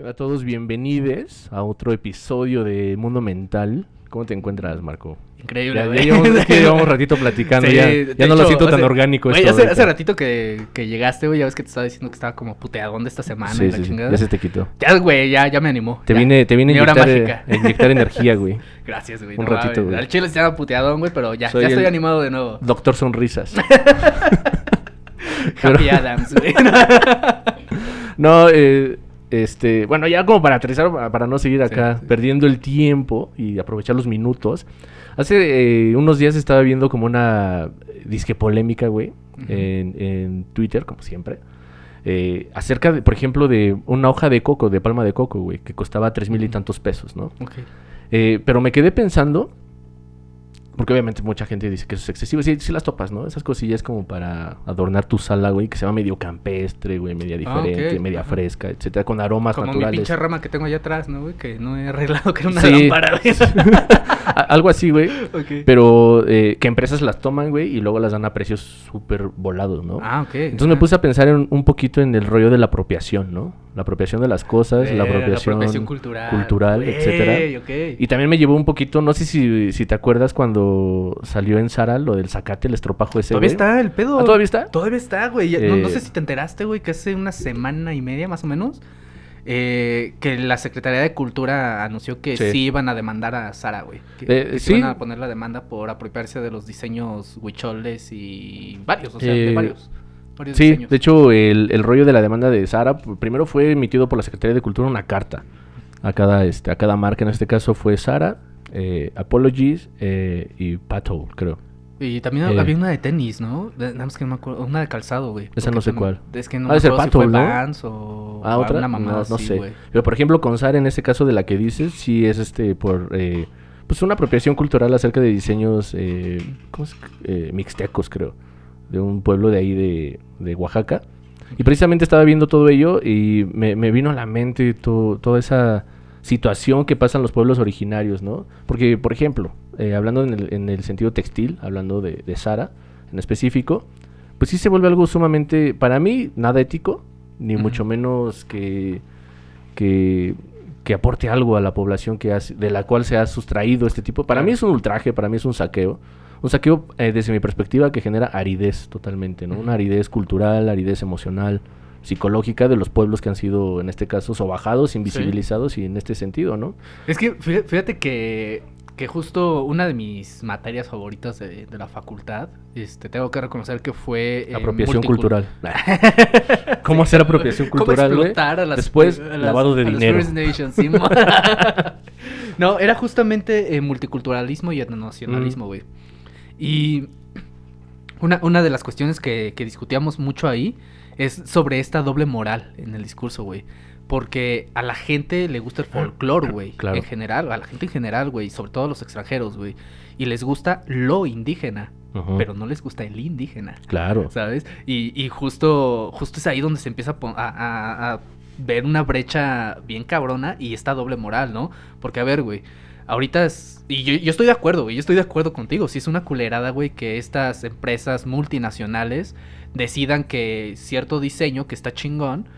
Hola a todos, bienvenidos a otro episodio de Mundo Mental. ¿Cómo te encuentras, Marco? Increíble, Ya, ya llevamos, llevamos ratito platicando, Sí, ya, no lo siento tan hace- orgánico esto hace, hace ratito que, que llegaste, güey, ya ves que te estaba diciendo que estaba como puteadón de esta semana Sí, y la sí, chingada. ya se te quitó. Ya, güey, ya, ya me animó. Te vine, te vine a inyectar, eh, a inyectar energía, güey. Gracias, güey. Un no ratito, güey. Al chile se llama puteadón, güey, pero ya, Soy ya estoy animado de nuevo. Doctor Sonrisas. Happy Adams, güey. No, eh, este, bueno, ya como para aterrizar, pa- para no seguir acá sí. perdiendo el tiempo y aprovechar los minutos. Hace eh, unos días estaba viendo como una disque polémica, güey, en, en Twitter, como siempre. eh, acerca, de, por ejemplo, de una hoja de coco, de palma de coco, güey, que costaba tres mil y tantos pesos, ¿no? Eh, pero me quedé pensando, porque obviamente mucha gente dice que eso es excesivo. Sí, sí las topas, ¿no? Esas cosillas como para adornar tu sala, güey, que se va medio campestre, güey, media Ah, diferente, media ajá. fresca, etcétera, con aromas Como mi naturales. pinche rama que tengo allá atrás, ¿no, güey? Que no he arreglado, que era una Sí. lámpara, Algo así, güey. Pero eh, que empresas las toman, güey, y luego las dan a precios súper volados, ¿no? Ah, ok. Entonces me puse a pensar en, un poquito en el rollo de la apropiación, ¿no? La apropiación de las cosas, la apropiación, cultural. cultural, etcétera. Y también me llevó un poquito, no sé si, si te acuerdas cuando salió en Sara lo del zacate, el estropajo ese. Todavía güey. está el pedo. ¿Ah, todavía está? Todavía está, güey. No, no Eh, sé si te enteraste, güey, que hace una semana y media más o menos. eh, que la Secretaría de Cultura anunció que Sí. sí, iban a demandar a Sara, güey. Que, Eh, que sí iban a poner la demanda por apropiarse de los diseños huicholes y varios, o sea, de Eh, varios. varios Sí, diseños. de hecho, el, el rollo de la demanda de Sara, primero fue emitido por la Secretaría de Cultura una carta a cada, este, a cada marca. En este caso fue Sara, eh, Apologies eh, y Pato, creo. Y también eh, había una de tenis, ¿no? Nada más que no me acuerdo. Una de calzado, güey. Esa no sé cuál. Es que no Ha me acuerdo si Pato, fue ¿no? Vans o Ah, otra. una no, sé. güey. Pero por ejemplo, con Sara, en este caso de la que dices, sí es este por eh, pues una apropiación cultural acerca de diseños ¿cómo es? Mixtecos, creo, de un pueblo de ahí de, de Oaxaca. Y precisamente estaba viendo todo ello y me, me vino a la mente to- toda esa situación que pasa en los pueblos originarios, ¿no? Porque, por ejemplo, eh, hablando en el, en el sentido textil, hablando de, de Sara en específico, pues sí se vuelve algo sumamente, para mí, nada ético, ni mucho menos que, que, que aporte algo a la población que has- de la cual se ha sustraído este tipo. Para mí es un ultraje, para mí es un saqueo. Un saqueo, eh, desde mi perspectiva, que genera aridez totalmente, ¿no? Una aridez cultural, aridez emocional, psicológica de los pueblos que han sido, en este caso, sobajados, invisibilizados y en este sentido, ¿no? Es que fí- fíjate que, que justo una de mis materias favoritas de, de la facultad, este, tengo que reconocer que fue... eh, apropiación cultural. ¿Cómo hacer apropiación cultural, explotar a las, Después, a las- lavado de a las dinero. First Nations, sí, no, era justamente eh, multiculturalismo y etnonacionalismo, Mm. güey. Y una, una de las cuestiones que, que discutíamos mucho ahí es sobre esta doble moral en el discurso, güey. Porque a la gente le gusta el folclore, güey. Claro. En general, a la gente en general, güey. Sobre todo a los extranjeros, güey. Y les gusta lo indígena, pero no les gusta el indígena. Claro. ¿Sabes? Y, y justo, justo es ahí donde se empieza a- a- a ver una brecha bien cabrona y esta doble moral, ¿no? Porque, a ver, güey, ahorita es... Y yo, yo estoy de acuerdo, güey, yo estoy de acuerdo contigo. Si es una culerada, güey, que estas empresas multinacionales decidan que cierto diseño que está chingón,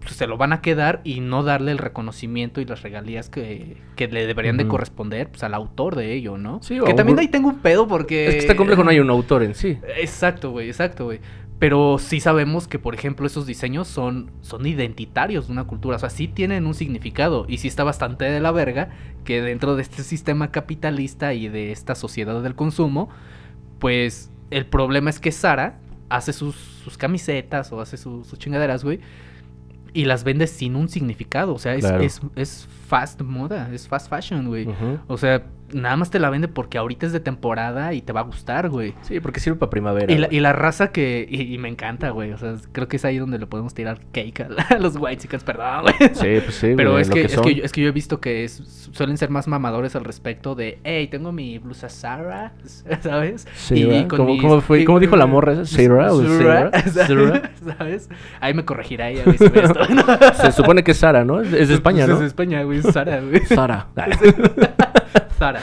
pues se lo van a quedar y no darle el reconocimiento y las regalías que, que le deberían de corresponder pues, al autor de ello, ¿no? Sí, que también un- ahí tengo un pedo porque... Es que está complejo, no hay un autor en sí. Exacto, güey, exacto, güey. Pero sí sabemos que, por ejemplo, esos diseños son, son identitarios de una cultura. O sea, sí tienen un significado. Y sí está bastante de la verga que dentro de este sistema capitalista y de esta sociedad del consumo, pues el problema es que Sara hace sus, sus camisetas o hace su- sus chingaderas, güey. Y las vende sin un significado. O sea, es, Claro. es, es fast moda, es fast fashion, güey. O sea, nada más te la vende porque ahorita es de temporada y te va a gustar, güey. Sí, porque sirve para primavera. Y la, y la raza que. Y, y me encanta, güey. O sea, creo que es ahí donde le podemos tirar cake a, a los white chickens, perdón, güey. Sí, pues sí, Pero güey, es que, es, que yo, es que yo he visto que es- suelen ser más mamadores al respecto de, hey, tengo mi blusa Sarah, ¿sabes? Sarah, con ¿Cómo- mis- cómo fue- cómo dijo la morra esa? ¿Sarah o Sarah? ¿sabes? ¿Sabes? Ahí me corregirá ella, güey, si ve esto. Se supone que es Sara, ¿no? Es es de España, Pues ¿no? Es de España, güey, Sara, güey. Sara. Sara.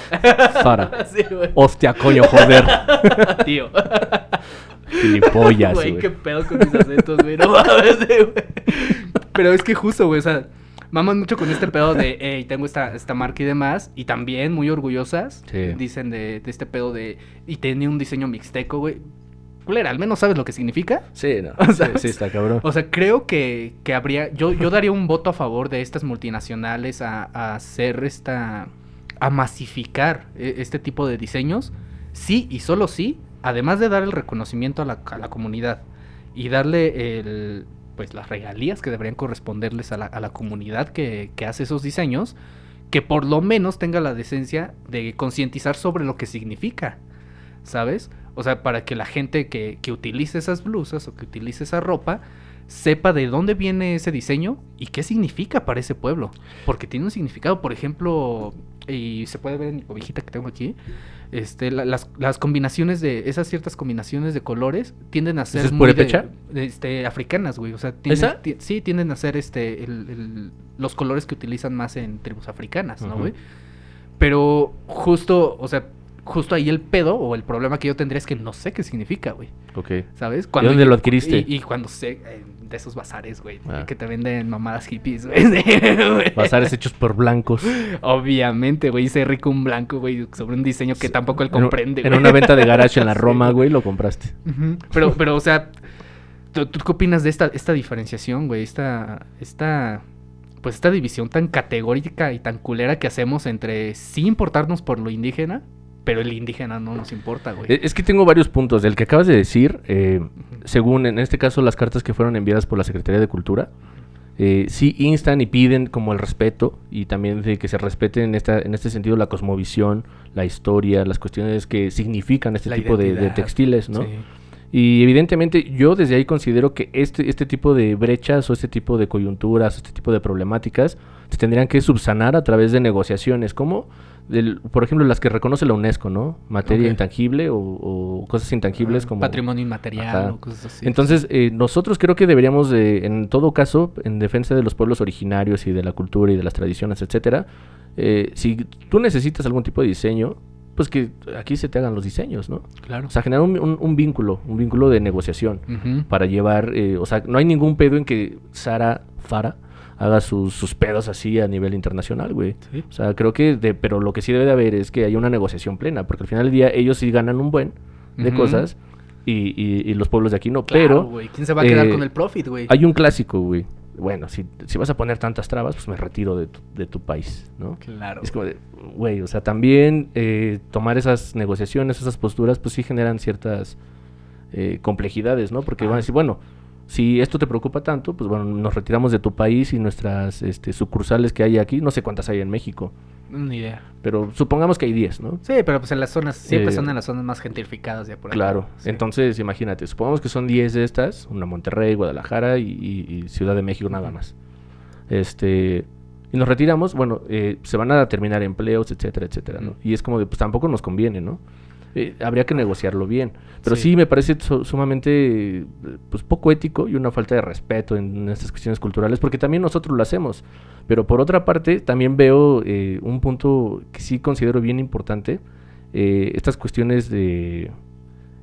Sara. Sí, güey. Hostia, coño, joder. Tío. Gilipollas, Güey, güey. qué pedo con mis acentos, güey. No mames, güey. Pero es que justo, güey, o sea, maman mucho con este pedo de, hey, tengo esta, esta marca y demás. Y también muy orgullosas. Sí. Dicen de, de este pedo de, y tenía un diseño mixteco, güey. Culera, al menos sabes lo que significa. Sí, no. O Sí, sea, sí, está cabrón. O sea, creo que, que habría. Yo, yo daría un voto a favor de estas multinacionales a, a hacer esta. A masificar e- este tipo de diseños. Sí y solo sí. Además de dar el reconocimiento a la, comunidad y darle el. Pues las regalías que deberían corresponderles a la, a la comunidad que, que hace esos diseños. Que por lo menos tenga la decencia de concientizar sobre lo que significa. ¿Sabes? O sea, para que la gente que, que utilice esas blusas o que utilice esa ropa sepa de dónde viene ese diseño y qué significa para ese pueblo. Porque tiene un significado, por ejemplo, y se puede ver en mi cobijita que tengo aquí, este, la- las, las combinaciones de, esas ciertas combinaciones de colores tienden a ser es muy de- este, africanas, güey. O sea, tienden- sí, tienden a ser este, el- el- los colores que utilizan más en tribus africanas, ¿no, güey? Pero justo, o sea, justo ahí el pedo o el problema que yo tendría es que no sé qué significa, güey. Ok. ¿Sabes? dónde yo- lo adquiriste? Y, y cuando sé eh, de esos bazares, güey, Ah. que te venden mamadas hippies, güey. Bazares hechos por blancos. Obviamente, güey, hice rico un blanco, güey, sobre un diseño que tampoco él En comprende, En, güey. una venta de garage en la Roma, güey, lo compraste. Pero, pero, o sea, ¿tú, tú qué opinas de esta, esta diferenciación, güey? Esta, esta, pues esta división tan categórica y tan culera que hacemos entre sí importarnos por lo indígena, pero el indígena no nos importa, güey. Eh, Es que tengo varios puntos. Del que acabas de decir, eh, según en este caso las cartas que fueron enviadas por la Secretaría de Cultura, eh, sí instan y piden como el respeto y también de que se respete en, esta, en este sentido la cosmovisión, la historia, las cuestiones que significan este La tipo de, textiles, ¿no? Sí. Y evidentemente yo desde ahí considero que este, este tipo de brechas o este tipo de coyunturas, este tipo de problemáticas, se tendrían que subsanar a través de negociaciones, como, del- por ejemplo, las que reconoce la UNESCO, ¿no? Materia intangible o, o cosas intangibles Ah, como... Patrimonio inmaterial Ajá. o cosas así. Entonces, eh, nosotros creo que deberíamos, de, en todo caso, en defensa de los pueblos originarios y de la cultura y de las tradiciones, etcétera, eh, si tú necesitas algún tipo de diseño, pues que aquí se te hagan los diseños, ¿no? claro. O sea, generar un, un- un vínculo, un vínculo de negociación para llevar, eh, o sea, no hay ningún pedo en que Sara Fara haga sus, sus pedos así a nivel internacional, güey. Sí. O sea, creo que, de, pero lo que sí debe de haber es que haya una negociación plena, porque al final del día ellos sí ganan un buen de cosas y, y- y los pueblos de aquí no. Claro, pero güey. ¿Quién se va a quedar eh, con el profit, güey? hay un clásico, güey. Bueno, si, si vas a poner tantas trabas, pues me retiro de tu, de tu país, ¿no? Claro. Es como de, güey, o sea, también eh, tomar esas negociaciones, esas posturas, pues sí generan ciertas eh, complejidades, ¿no? Porque van a Ah. decir, bueno, si esto te preocupa tanto, pues bueno, nos retiramos de tu país y nuestras este, sucursales que hay aquí, no sé cuántas hay en México, Ni idea. pero supongamos que hay 10, ¿no? Sí, pero pues en las zonas, siempre Eh, son en las zonas más gentrificadas ya por acá. Claro, Sí. entonces imagínate, supongamos que son 10 de estas, una Monterrey, Guadalajara y, y- y Ciudad de México nada más. Este, y nos retiramos, bueno, eh, se van a terminar empleos, etcétera, etcétera, ¿no? Y es como de, pues tampoco nos conviene, ¿no? Eh, habría que negociarlo bien. Pero Sí. sí, me parece su- sumamente, pues poco ético y una falta de respeto en estas cuestiones culturales, porque también nosotros lo hacemos. Pero por otra parte, también veo eh, un punto que sí considero bien importante, eh, estas cuestiones de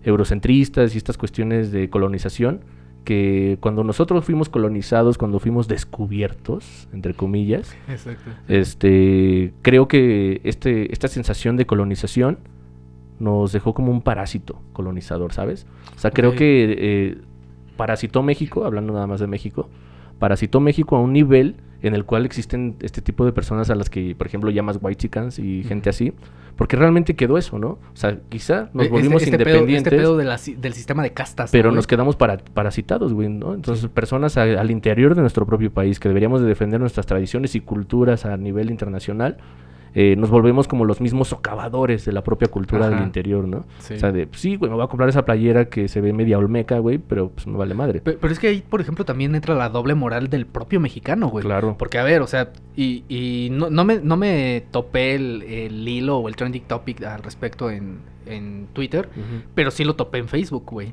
eurocentristas y estas cuestiones de colonización, que cuando nosotros fuimos colonizados, cuando fuimos descubiertos, entre comillas, Exacto. este, creo que este, esta sensación de colonización nos dejó como un parásito colonizador, ¿sabes? O sea, creo que eh, parasitó México, hablando nada más de México, parasitó México a un nivel en el cual existen este tipo de personas a las que, por ejemplo, llamas white chickens y gente así, porque realmente quedó eso, ¿no? O sea, quizá nos E- este- volvimos este pedo- independientes, este pedo de la si- del sistema de castas. ¿no, pero nos quedamos para, parasitados, güey, ¿no? Entonces, personas a- al interior de nuestro propio país, que deberíamos de defender nuestras tradiciones y culturas a nivel internacional, eh, nos volvemos como los mismos socavadores de la propia cultura del interior, ¿no? Sí. O sea, de, sí, güey, me voy a comprar esa playera que se ve media olmeca, güey, pero pues me vale madre. Pe- Pero, es que ahí, por ejemplo, también entra la doble moral del propio mexicano, güey. Claro. Porque, a ver, o sea, y, y no, no, me, no me topé el, el hilo o el trending topic al respecto en, en Twitter, pero sí lo topé en Facebook, güey.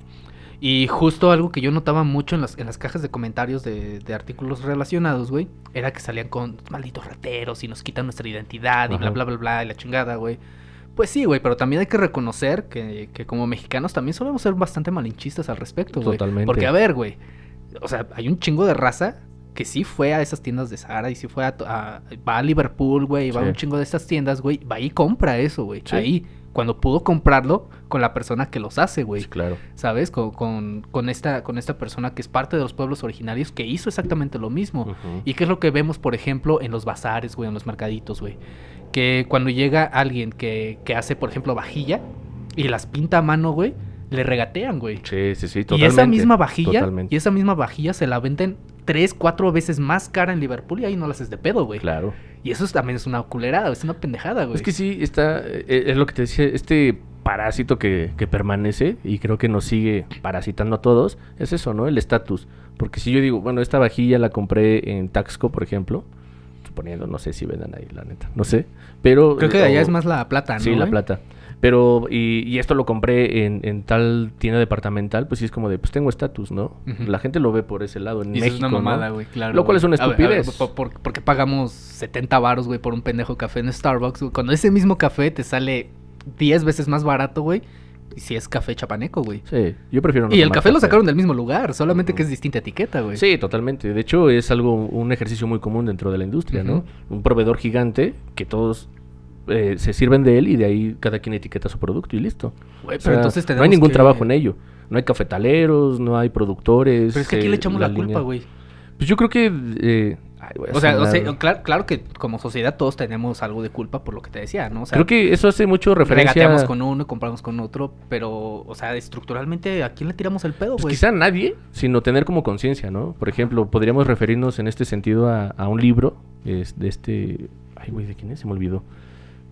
Y justo algo que yo notaba mucho en las, en las cajas de comentarios de, de artículos relacionados, güey, era que salían con malditos rateros y nos quitan nuestra identidad y bla, bla, bla, bla, y la chingada, güey. Pues sí, güey, pero también hay que reconocer que, que como mexicanos también solemos ser bastante malinchistas al respecto, güey. Totalmente. Porque, a ver, güey, o sea, hay un chingo de raza que sí fue a esas tiendas de Zara y sí fue a, va a Liverpool, güey, va a un chingo de estas tiendas, güey, va y compra eso, güey. Sí. Ahí, cuando pudo comprarlo con la persona que los hace, güey. Sí, claro. ¿Sabes? Con, con, con esta, con esta persona que es parte de los pueblos originarios que hizo exactamente lo mismo. ¿Y qué es lo que vemos, por ejemplo, en los bazares, güey, en los mercaditos, güey? Que cuando llega alguien que, que hace, por ejemplo, vajilla y las pinta a mano, güey, le regatean, güey. Sí, sí, sí, Y totalmente. esa misma vajilla, Totalmente. y esa misma vajilla se la venden tres, cuatro veces más cara en Liverpool y ahí no la haces de pedo, güey. Claro. Y eso es- también es una culerada, es una pendejada, güey. Es que sí, está, eh, es lo que te decía, este parásito que, que permanece y creo que nos sigue parasitando a todos, es eso, ¿no? El estatus. Porque si yo digo, bueno, esta vajilla la compré en Taxco, por ejemplo, suponiendo, no sé si vendan ahí, la neta, no sé, pero... Creo que de allá o- es más la plata, ¿no? Sí, la plata. Pero, y, y esto lo compré en, en tal tienda departamental, pues sí es como de, pues tengo estatus, ¿no? La gente lo ve por ese lado, en Y México, es una mamada, güey, claro. Lo cual es una A ver, a ver, estupidez. por- por- porque pagamos 70 varos, güey, por un pendejo café en Starbucks, güey. Cuando ese mismo café te sale 10 veces más barato, güey. Y si es café chapaneco, güey. Sí, yo prefiero no y el café lo sacaron del mismo lugar, solamente que es distinta etiqueta, güey. Sí, totalmente. De hecho, es algo, un ejercicio muy común dentro de la industria, ¿no? Un proveedor gigante que todos eh, se sirven de él y de ahí cada quien etiqueta su producto y listo. Güey, O pero sea, entonces no hay ningún que- trabajo en ello. No hay cafetaleros, no hay productores. Pero es que aquí eh, le echamos la, culpa, güey. Pues yo creo que... eh, ay, a O sea, o sea, claro, claro que como sociedad todos tenemos algo de culpa por lo que te decía, ¿no? O sea, creo que eso hace mucho referencia... regateamos con uno y compramos con otro, pero, o sea, estructuralmente, ¿a quién le tiramos el pedo, Pues güey? quizá nadie, sino tener como conciencia, ¿no? Por ejemplo, podríamos referirnos en este sentido a, a un libro es de este... Ay, güey, ¿de quién es? Se me olvidó.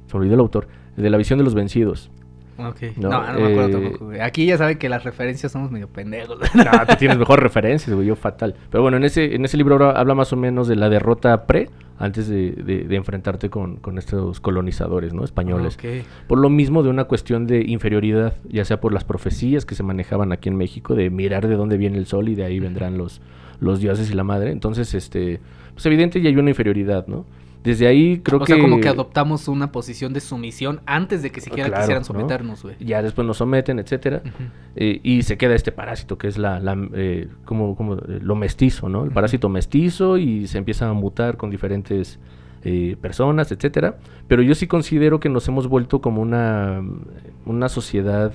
Se olvidó el autor. El de la visión de los vencidos. Ok. No, No, no, me acuerdo eh, tampoco, güey. Aquí ya saben que las referencias somos medio pendejos. No, tú tienes mejores referencias, güey, yo fatal. Pero bueno, en ese, en ese libro habla- habla más o menos de la derrota pre, antes de, de- de enfrentarte con, con estos colonizadores, ¿no? Españoles. Ok. Por lo mismo de una cuestión de inferioridad, ya sea por las profecías que se manejaban aquí en México, de mirar de dónde viene el sol y de ahí vendrán los, los dioses y la madre. Entonces, este, pues evidente ya hay una inferioridad, ¿no? Desde ahí creo o que... sea, como que adoptamos una posición de sumisión antes de que siquiera Claro, quisieran ¿no? someternos, güey. Ya después nos someten, etcétera. Eh, y se queda este parásito que es la, la, eh, como, como, eh, lo mestizo, ¿no? El parásito mestizo y se empieza a mutar con diferentes eh, personas, etcétera. Pero yo sí considero que nos hemos vuelto como una, una sociedad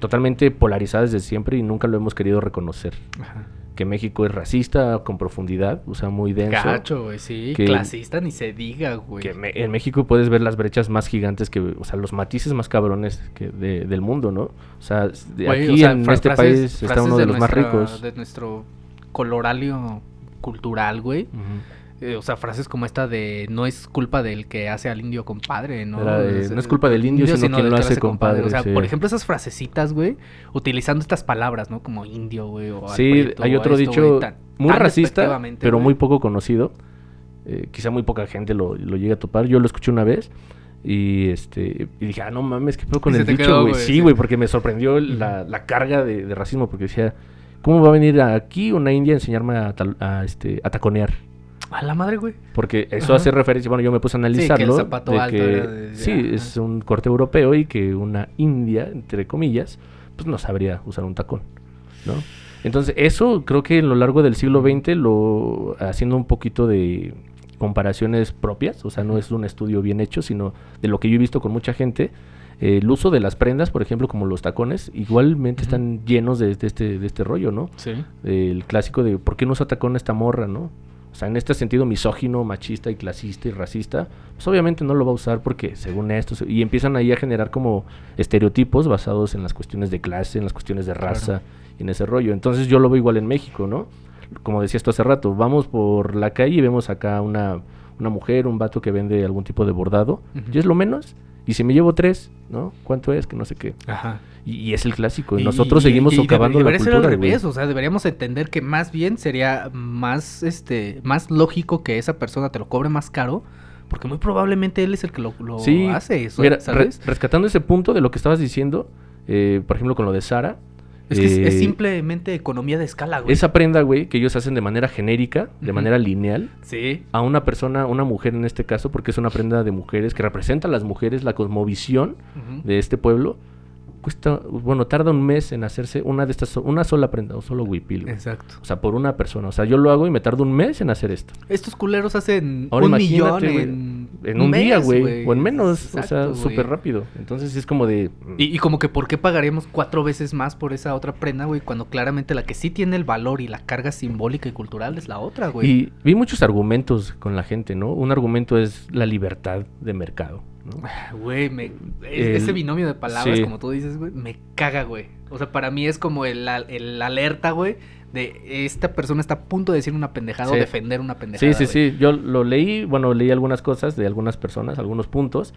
totalmente polarizada desde siempre y nunca lo hemos querido reconocer. Ajá. Que México es racista con profundidad, o sea, muy denso. Gacho, güey, sí. que- Clasista ni se diga, güey. Que me- en México puedes ver las brechas más gigantes que, o sea, los matices más cabrones que de- del mundo, ¿no? O sea, s- de Güey, aquí o sea, en este país está uno de, los nuestra- más ricos. De nuestro coloralio cultural, güey. Ujú. Eh, o sea, frases como esta de no es culpa del que hace al indio compadre, ¿no? De, no es culpa del indio, sino quien lo hace compadre, O sea, sí. por ejemplo, esas frasecitas, güey, utilizando estas palabras, ¿no? Como indio, güey, o Sí, hay otro esto, dicho tan- muy tan racista, pero muy poco conocido. Eh, quizá muy poca gente lo, lo llegue a topar. Yo lo escuché una vez y este y dije, ah, no mames, ¿qué pedo con el dicho, güey? güey, Sí, güey, porque me sorprendió la, la carga de, de racismo, porque decía, ¿cómo va a venir aquí una india a enseñarme a, este, a taconear? A la madre, güey. Porque eso Ajá. hace referencia, bueno, yo me puse a que el analizarlo. zapato de alto que, era de- sí, ajá. es un corte europeo y que una india, entre comillas, pues no sabría usar un tacón, ¿no? Entonces, eso creo que a lo largo del siglo XX, lo, haciendo un poquito de comparaciones propias, o sea, no es un estudio bien hecho, sino de lo que yo he visto con mucha gente, eh, el uso de las prendas, por ejemplo, como los tacones, igualmente están llenos de, de este, de este rollo, ¿no? Sí. el clásico de ¿por qué no usa tacón esta morra, no? O sea, en este sentido misógino, machista y clasista y racista, pues obviamente no lo va a usar porque según esto, y empiezan ahí a generar como estereotipos basados en las cuestiones de clase, en las cuestiones de raza y en ese rollo. Entonces yo lo veo igual en México, ¿no? Como decías tú hace rato, vamos por la calle y vemos acá una, una mujer, un vato que vende algún tipo de bordado, y es lo menos, y si me llevo tres, ¿no? ¿Cuánto es? Que no sé qué. Ajá. Y, y es el clásico, y, nosotros y- seguimos socavando la debería ser cultura. al güey. revés, o sea, deberíamos entender que más bien sería más, este, más lógico que esa persona te lo cobre más caro, porque muy probablemente él es el que lo, lo Sí, hace, eso, Mira, re- ¿sabes? rescatando ese punto de lo que estabas diciendo, eh, por ejemplo, con lo de Sara. Es que es, es eh, simplemente economía de escala, güey. Esa prenda, güey, que ellos hacen de manera genérica, de manera lineal, Sí. a una persona, una mujer en este caso, porque es una prenda de mujeres que representa a las mujeres, la cosmovisión de este pueblo, cuesta, bueno, tarda un mes en hacerse una de estas, una sola prenda, o solo huipil. güey. Exacto. O sea, por una persona. O sea, yo lo hago y me tardo un mes en hacer esto. Estos culeros hacen Ahora un millón güey, en, En un día, güey. O en menos. o sea, súper rápido. Entonces es como de... Y, y como que ¿por qué pagaríamos cuatro veces más por esa otra prenda, güey? Cuando claramente la que sí tiene el valor y la carga simbólica y cultural es la otra, güey. Y vi muchos argumentos con la gente, ¿no? Un argumento es la libertad de mercado, ¿no? Güey, me... es- El- ese binomio de palabras, sí. como tú dices, güey, me caga, güey. O sea, para mí es como el, el alerta, güey, de esta persona está a punto de decir una pendejada o defender una pendejada, Sí, sí, güey. sí. Yo lo leí, bueno, leí algunas cosas de algunas personas, algunos puntos,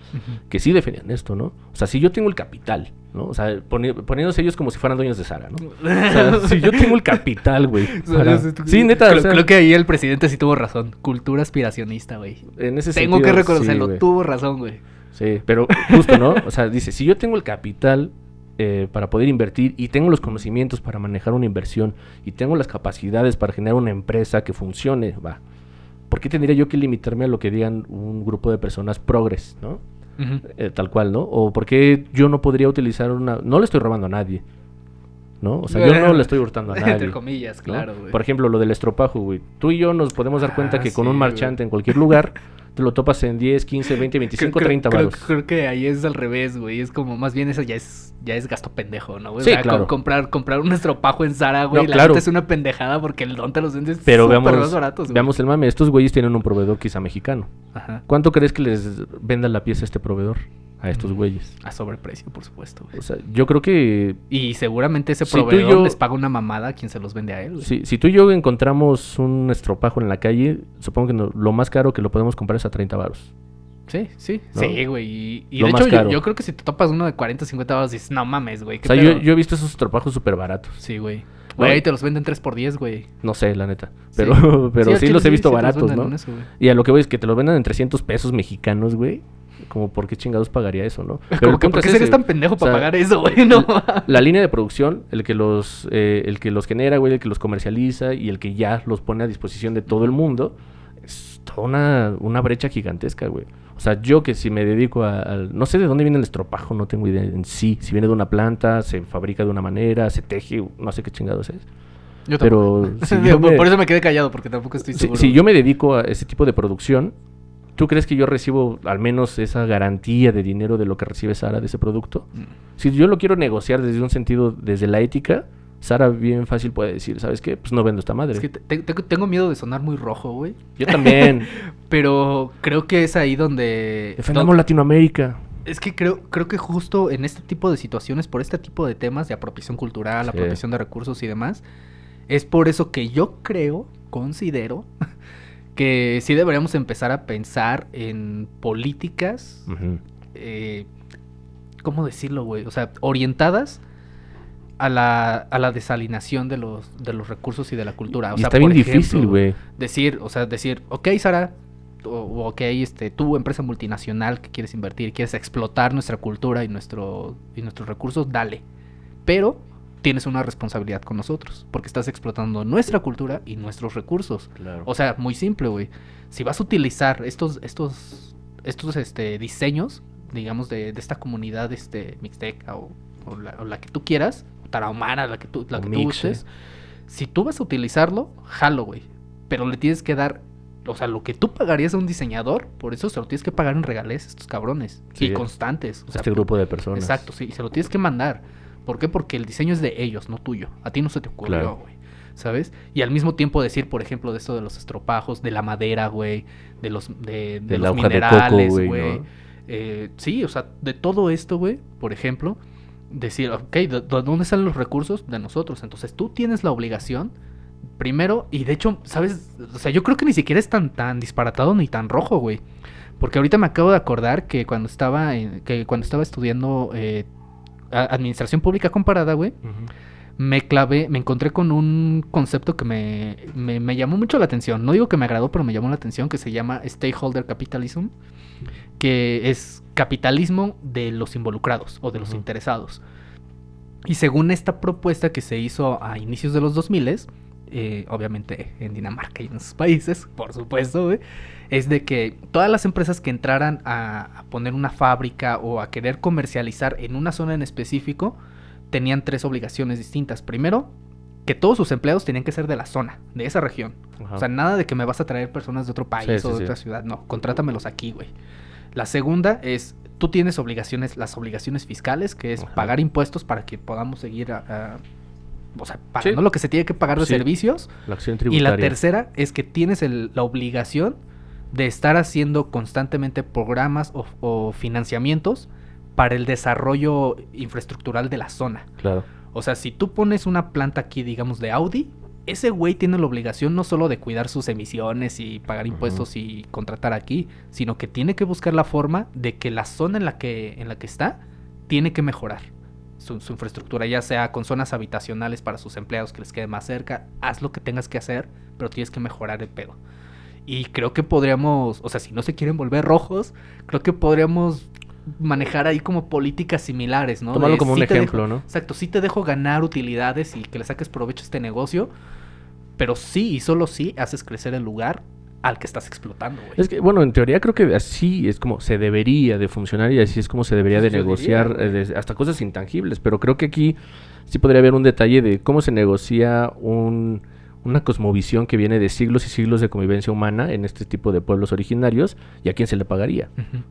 que sí defendían esto, ¿no? O sea, si yo tengo el capital, ¿no? O sea, poni- poniéndose ellos como si fueran dueños de Sara, ¿no? O sea, si yo tengo el capital, güey. para- Sí, neta, Creo, o sea, creo que ahí el presidente sí tuvo razón. Cultura aspiracionista, güey. en ese Tengo que reconocerlo, sí, tuvo razón, güey. Sí, pero justo, ¿no? O sea, dice, si yo tengo el capital eh, para poder invertir y tengo los conocimientos para manejar una inversión y tengo las capacidades para generar una empresa que funcione, va. ¿Por qué tendría yo que limitarme a lo que digan un grupo de personas progres, ¿no? Eh, tal cual, ¿no? O por qué yo no podría utilizar una... No le estoy robando a nadie, ¿no? O sea, yo no le estoy hurtando a nadie. Entre comillas, ¿no? claro, güey. Por ejemplo, lo del estropajo, güey. Tú y yo nos podemos dar cuenta Ah, que con un güey. marchante en cualquier lugar te lo topas en 10, 15, 20, 25, Creo- 30 creo, creo que ahí es al revés, güey. Es como, más bien eso ya es, ya es gasto pendejo, ¿no? güey? Sí, o sea, claro. com- comprar, comprar un estropajo en Zara, güey. No, la claro. es una pendejada porque el don te los vendes Pero veamos, más baratos, güey. veamos el mame. Estos güeyes tienen un proveedor quizá mexicano. Ajá. ¿Cuánto crees que les venda la pieza este proveedor a estos Mm. güeyes? A sobreprecio, por supuesto, güey. O sea, yo creo que Y seguramente ese Si proveedor yo- les paga una mamada a quien se los vende a él, güey. si, si tú y yo encontramos un estropajo en la calle, supongo que no- lo más caro que lo podemos comprar es a 30 varos. Sí, sí. ¿No? Sí, güey. Y, de hecho, yo, creo que si te topas uno de 40, 50 baros, dices, no mames, güey. O ¿qué sea, yo, pedo?". yo he visto esos estropajos súper baratos. Sí, güey. Güey, te los venden 3 por 10, güey. No sé, la neta. Pero sí, pero sí, los he visto baratos, ¿no? eso. Y a lo que voy es que te los vendan en 300 pesos mexicanos, güey. Como, ¿por qué chingados pagaría eso, no? Pero el punto ¿por qué es serías ese. tan pendejo O para sea, pagar eso, güey? No. La línea de producción, el que los eh, el que los genera, güey, el que los comercializa y el que ya los pone a disposición de todo el mundo, es toda una, una brecha gigantesca, güey. O sea, yo que si me dedico a, al- No sé de dónde viene el estropajo, no tengo idea en sí. Si viene de una planta, se fabrica de una manera, se teje, no sé qué chingados es. Yo Pero tampoco. si yo por, me- por eso me quedé callado, porque tampoco estoy Si, seguro. si yo me dedico a ese tipo de producción, ¿tú crees que yo recibo al menos esa garantía de dinero de lo que recibe Sara de ese producto? Mm. Si yo lo quiero negociar desde un sentido, desde la ética, Sara bien fácil puede decir, ¿sabes qué? Pues no vendo esta madre. Es que te- te- tengo miedo de sonar muy rojo, güey. Yo también. Pero creo que es ahí donde... Defendamos Latinoamérica. Es que creo, creo que justo en este tipo de situaciones, por este tipo de temas de apropiación cultural, Sí. apropiación de recursos y demás, es por eso que yo creo, considero, que sí deberíamos empezar a pensar en políticas, eh, ¿cómo decirlo, güey? O sea, orientadas a la, a la desalinación de los, de los recursos y de la cultura. O y sea, está bien por difícil, ejemplo, güey. decir, o sea, decir, ok, Sara, o, o ok, este, tú, empresa multinacional que quieres invertir, quieres explotar nuestra cultura y, nuestro, y nuestros recursos, dale. Pero tienes una responsabilidad con nosotros, porque estás explotando nuestra cultura y nuestros recursos. Claro. O sea, muy simple, güey. Si vas a utilizar estos, estos, estos este, diseños, digamos, de, de esta comunidad este, mixteca o, o la, o la que tú quieras, tarahumara, la que tú, la O que tú gustes, si tú vas a utilizarlo, jalo, güey. Pero le tienes que dar, o sea, lo que tú pagarías a un diseñador, por eso se lo tienes que pagar en regalés estos cabrones. Sí. Y constantes. O sea, este grupo de personas. Exacto, sí, se lo tienes que mandar. ¿Por qué? Porque el diseño es de ellos, no tuyo. A ti no se te ocurrió, Claro. güey. ¿Sabes? Y al mismo tiempo decir, por ejemplo, de esto de los estropajos, de la madera, güey, de los, de, de De los coco, minerales, güey, güey. ¿no? Eh, sí, o sea, de todo esto, güey, por ejemplo, decir, ok, ¿de, de dónde salen los recursos? De nosotros. Entonces tú tienes la obligación, primero, y de hecho, ¿sabes? O sea, yo creo que ni siquiera es tan, tan disparatado ni tan rojo, güey. Porque ahorita me acabo de acordar que cuando estaba, en- que cuando estaba estudiando eh, administración pública comparada, güey, me clavé, me encontré con un concepto que me, me, me llamó mucho la atención. No digo que me agradó, pero me llamó la atención, que se llama Stakeholder Capitalism, que es capitalismo de los involucrados o de los interesados. Y según esta propuesta que se hizo a inicios de los 2000, eh, obviamente en Dinamarca y en esos países, por supuesto, es de que todas las empresas que entraran a, a poner una fábrica o a querer comercializar en una zona en específico, tenían tres obligaciones distintas. Primero, que todos sus empleados tenían que ser de la zona, de esa región. Ajá. O sea, nada de que me vas a traer personas de otro país Sí, o de sí. otra ciudad. No, contrátamelos aquí, güey. La segunda es, tú tienes obligaciones, las obligaciones fiscales, que es Ajá. pagar impuestos para que podamos seguir, a- a- o sea, pagando Sí. lo que se tiene que pagar de Sí. servicios. La acción Y tributaria. la tercera es que tienes el- la obligación de estar haciendo constantemente programas o, o financiamientos para el desarrollo infraestructural de la zona. Claro. O sea, si tú pones una planta aquí, digamos, de Audi, ese güey tiene la obligación no solo de cuidar sus emisiones y pagar impuestos y contratar aquí, sino que tiene que buscar la forma de que la zona en la que, en la que está tiene que mejorar su, su infraestructura, ya sea con zonas habitacionales para sus empleados que les quede más cerca, haz lo que tengas que hacer, pero tienes que mejorar el pedo. Y creo que podríamos, o sea, si no se quieren volver rojos, creo que podríamos manejar ahí como políticas similares, ¿no? Tomarlo como un dejo- ejemplo, ¿no? Exacto, sí te dejo ganar utilidades y que le saques provecho a este negocio, pero sí y solo sí haces crecer el lugar al que estás explotando, güey. Es que, bueno, en teoría creo que así es como se debería de funcionar y así es como se debería de negociar eh, hasta cosas intangibles. Pero creo que aquí sí podría haber un detalle de cómo se negocia un, una cosmovisión que viene de siglos y siglos de convivencia humana en este tipo de pueblos originarios y a quién se le pagaría.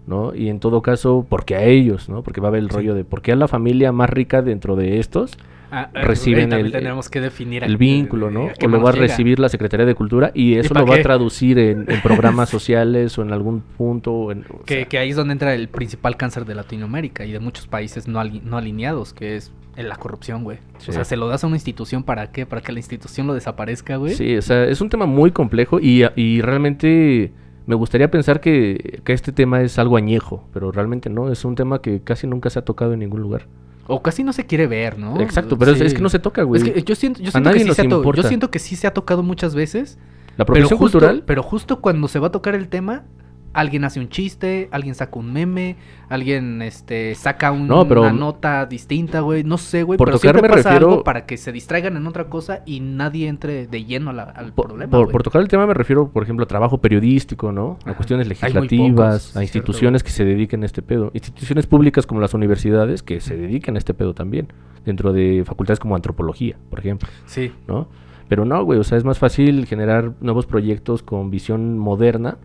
¿no? Y en todo caso, ¿por qué a ellos, no? Porque va a haber el Sí. rollo de por qué a la familia más rica dentro de estos Ah, ah, reciben el- tenemos que definir el vínculo, eh, ¿no? O lo va a recibir la Secretaría de Cultura y eso lo va qué? a traducir en, en programas sociales o en algún punto. en- Que, sea, que ahí es donde entra el principal cáncer de Latinoamérica y de muchos países no, ali- no alineados, que es en la corrupción, güey. Sí. O sea, se lo das a una institución para qué? Para que la institución lo desaparezca, güey. Sí, o sea, es un tema muy complejo y, y realmente me gustaría pensar que, que este tema es algo añejo, pero realmente no, es un tema que casi nunca se ha tocado en ningún lugar. O casi no se quiere ver, ¿no? Exacto, pero es- que no se toca, güey. Es que yo siento, yo siento que sí se yo siento que sí se ha tocado muchas veces. La Pero justo, cultural, pero justo cuando se va a tocar el tema, alguien hace un chiste, alguien saca un meme, alguien este saca un- No, pero- una nota distinta, güey. No sé, güey. Por Pero tocar siempre me pasa refiero- algo para que se distraigan en otra cosa y nadie entre de lleno a la- al por, problema. por- tocar el tema me refiero, por ejemplo, a trabajo periodístico, ¿no? A Ajá. cuestiones legislativas, pocos, a es instituciones que se dediquen a este pedo. Instituciones públicas como las universidades que se dediquen a este pedo también, dentro de facultades como antropología, por ejemplo. Sí. ¿no? Pero no, güey, o sea, es más fácil generar nuevos proyectos con visión moderna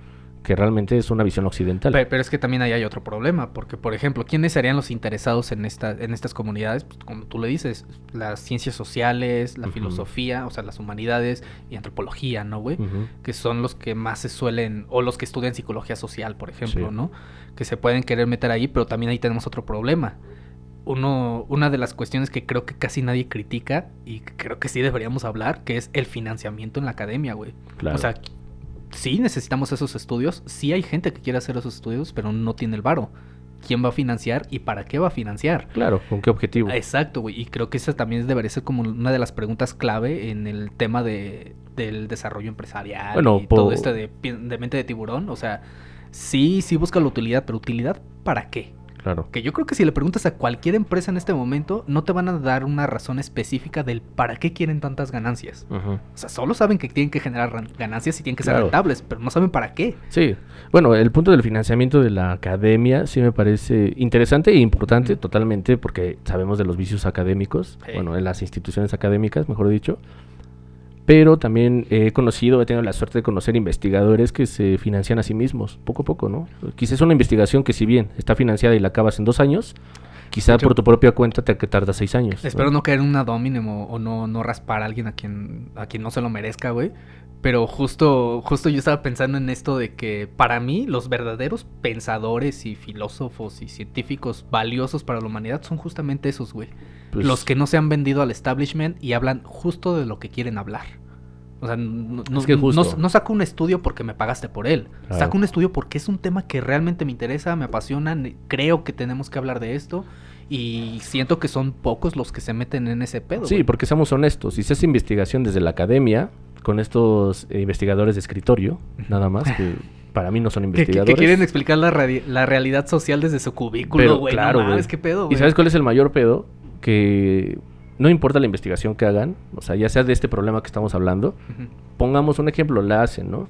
que realmente es una visión occidental. Pe- Pero es que también ahí hay otro problema, porque por ejemplo, ¿quiénes serían los interesados en esta, en estas comunidades? Pues, como tú le dices, las ciencias sociales, la filosofía, o sea, las humanidades y antropología, ¿no, güey? Que son los que más se suelen, o los que estudian psicología social, por ejemplo, Sí. ¿no? Que se pueden querer meter ahí, pero también ahí tenemos otro problema. Uno, una de las cuestiones que creo que casi nadie critica y creo que sí deberíamos hablar, que es el financiamiento en la academia, güey. Claro. O sea, sí necesitamos esos estudios, sí hay gente que quiere hacer esos estudios, pero no tiene el varo. ¿Quién va a financiar y para qué va a financiar? claro, ¿con qué objetivo? Exacto, güey. Y creo que esa también debería ser como una de las preguntas clave en el tema de, del desarrollo empresarial Bueno, y po- todo este de, de mente de tiburón. O sea, sí, sí busca la utilidad, pero utilidad para qué? Claro. Que yo creo que si le preguntas a cualquier empresa en este momento, no te van a dar una razón específica del para qué quieren tantas ganancias. O sea, solo saben que tienen que generar ganancias y tienen que ser rentables, pero no saben para qué. Sí, bueno, el punto del financiamiento de la academia sí me parece interesante e importante totalmente porque sabemos de los vicios académicos, bueno, en las instituciones académicas, mejor dicho. Pero también he conocido, he tenido la suerte de conocer investigadores que se financian a sí mismos, poco a poco, ¿no? Quizás una investigación que si bien está financiada y la acabas en dos años, quizá por tu propia cuenta te que tarda seis años. Espero no caer en una dominem o, o no, no raspar a alguien a quien, a quien no se lo merezca, güey. Pero justo, justo yo estaba pensando en esto de que para mí los verdaderos pensadores y filósofos y científicos valiosos para la humanidad son justamente esos, güey. Pues, los que no se han vendido al establishment y hablan justo de lo que quieren hablar. O sea, no, Es que justo. no- no saco un estudio porque me pagaste por él. Claro. Saco un estudio porque es un tema que realmente me interesa, me apasiona, creo que tenemos que hablar de esto. Y siento que son pocos los que se meten en ese pedo. Sí, porque seamos honestos, si se hace investigación desde la academia, con estos eh, investigadores de escritorio, nada más, que para mí no son Que, que- que investigadores. quieren explicar la, realidad social desde su cúbículo, Pero, güey. claro, no mames, güey. qué pedo, ¿Y sabes cuál es el mayor pedo? Que no importa la investigación que hagan, o sea, ya sea de este problema que estamos hablando, pongamos un ejemplo, la hacen, ¿no?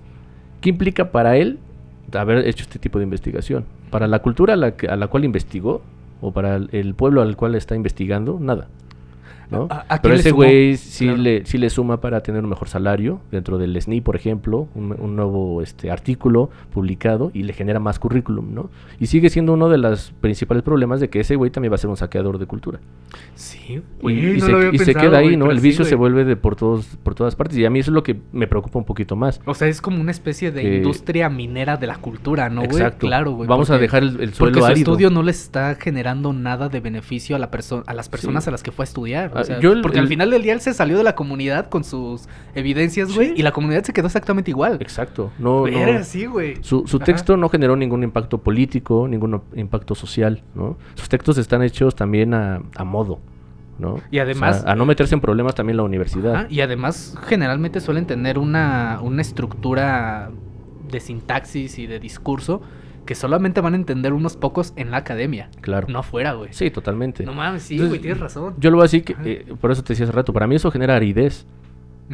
¿Qué implica para él haber hecho este tipo de investigación? Para la cultura a la, que- a la cual investigó o para el pueblo al cual está investigando, nada. ¿No? ¿A- a quién Pero ese güey sí, Claro. le, sí le suma para tener un mejor salario dentro del SNI, por ejemplo, un, un nuevo este, artículo publicado y le genera más currículum, ¿no? Y sigue siendo uno de los principales problemas de que ese güey también va a ser un saqueador de cultura. Sí, Y, güey, y no se, queda ahí, ¿no? El sí, vicio se vuelve de por todos por todas partes y a mí eso es lo que me preocupa un poquito más. O sea, es como una especie de Que- industria minera de la cultura, ¿no, güey? Claro, güey. Vamos a dejar el, el suelo Porque su árido. estudio no le está generando nada de beneficio a la persona a las personas Sí. a las que fue a estudiar. O Ah, sea, yo el- porque al final del día él se salió de la comunidad con sus evidencias, güey, Sí. y la comunidad se quedó exactamente igual. Exacto. No, no- Verga, sí, güey. Su, su texto no generó ningún impacto político, ningún impacto social, ¿no? Sus textos están hechos también a, a modo, ¿no? Y además- O sea, a no meterse en problemas también la universidad. Ajá, y además generalmente suelen tener una, una estructura de sintaxis y de discurso que solamente van a entender unos pocos en la academia, Claro. no afuera, güey. Sí, totalmente. No mames, sí, Entonces, güey, tienes razón. Yo lo voy a decir que, eh, por eso te decía hace rato, para mí eso genera aridez.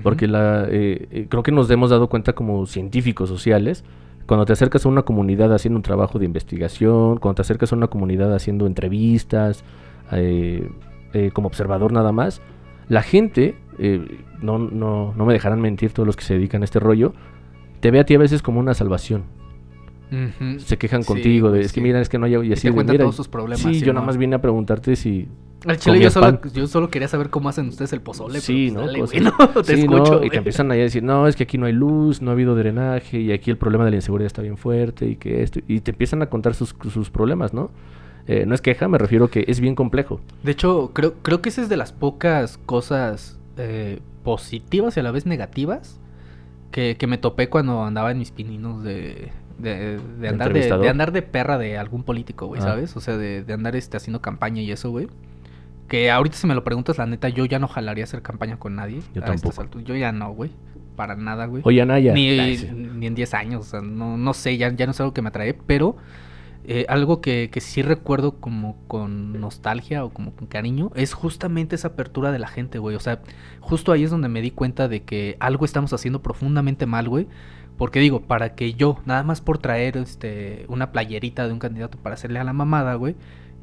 Porque la, eh, eh, creo que nos hemos dado cuenta como científicos sociales, cuando te acercas a una comunidad haciendo un trabajo de investigación, cuando te acercas a una comunidad haciendo entrevistas, eh, eh, como observador nada más, la gente, eh, no, no, no me dejarán mentir todos los que se dedican a este rollo, te ve a ti a veces como una salvación. Se quejan Sí, contigo de, es que sí. mira, es que no hay... Y Y así te de, cuentan "Mira, todos sus problemas. Sí, yo nada más vine a preguntarte si... Al chile yo solo, pan. yo solo quería saber cómo hacen ustedes el pozole. Sí, pero ¿no? dale, Cosas- güey, no, te Sí, ¿no? escucho. Y te empiezan ahí a decir, no, es que aquí no hay luz, no ha habido drenaje, y aquí el problema de la inseguridad está bien fuerte, y que esto... Y te empiezan a contar sus, sus problemas, ¿no? Eh, no es queja, me refiero que es bien complejo. De hecho, creo, creo que esa es de las pocas cosas eh, positivas y a la vez negativas que, que me topé cuando andaba en mis pininos de, de, de andar, de, de andar de perra de algún político, güey, Ah. ¿sabes? O sea, de, de andar este, haciendo campaña y eso, güey. Que ahorita si me lo preguntas, la neta, yo ya no jalaría hacer campaña con nadie. Yo a estas tampoco. alturas. Yo ya no, güey. Para nada, güey. Oye, Anaya. Ni, Ay, sí. ni en 10 años, o sea, no, no sé, ya, ya no es algo que me atrae, pero eh, algo que, que sí recuerdo como con nostalgia o como con cariño es justamente esa apertura de la gente, güey. O sea, justo ahí es donde me di cuenta de que algo estamos haciendo profundamente mal, güey. Porque digo, para que yo, nada más por traer este una playerita de un candidato para hacerle a la mamada, güey,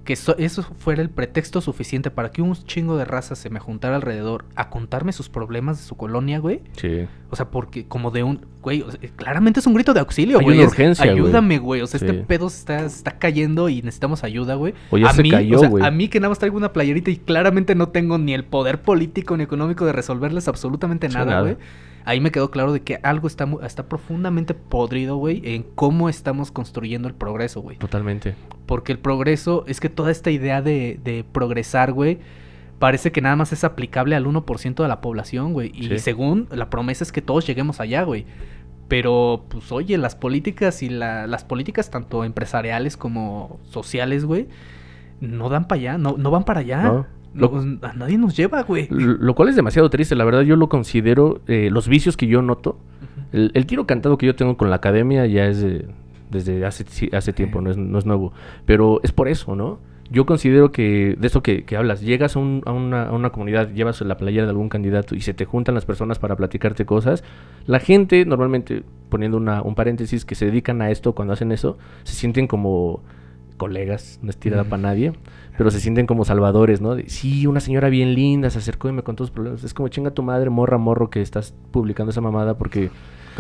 que eso, eso fuera el pretexto suficiente para que un chingo de razas se me juntara alrededor a contarme sus problemas de su colonia, güey. Sí. O sea, porque como de un, güey, o sea, claramente es un grito de auxilio, Hay güey. una urgencia. Ayúdame, güey. O sea, Sí. este pedo se está, cayendo y necesitamos ayuda, güey. O ya a se mí, cayó, o sea, güey. a mí que nada más traigo una playerita y claramente no tengo ni el poder político ni económico de resolverles absolutamente Sí, nada, nada. güey. Ahí me quedó claro de que algo está, está profundamente podrido, güey, en cómo estamos construyendo el progreso, güey. Totalmente. Porque el progreso es que toda esta idea de, de progresar, güey, parece que nada más es aplicable al 1% de la población, güey. Y Sí. según la promesa es que todos lleguemos allá, güey. Pero, pues, oye, las políticas y la- las políticas tanto empresariales como sociales, güey, no dan para allá, no, no van para allá. No. Lo- a nadie nos lleva, güey. Lo cual es demasiado triste, la verdad yo lo considero, eh, los vicios que yo noto, el, el tiro cantado que yo tengo con la academia ya es de- desde hace, hace tiempo, no es, no es nuevo, pero es por eso, ¿no? Yo considero que de eso que, que hablas, llegas a, un- a una, a una comunidad, llevas la playera de algún candidato y se te juntan las personas para platicarte cosas, la gente normalmente, poniendo una, un paréntesis, que se dedican a esto cuando hacen eso, se sienten como colegas, no es tirada para nadie, pero se sienten como salvadores, ¿no? De, sí, una señora bien linda se acercó y me contó sus problemas. Es como chinga tu madre, morra, morro, que estás publicando esa mamada porque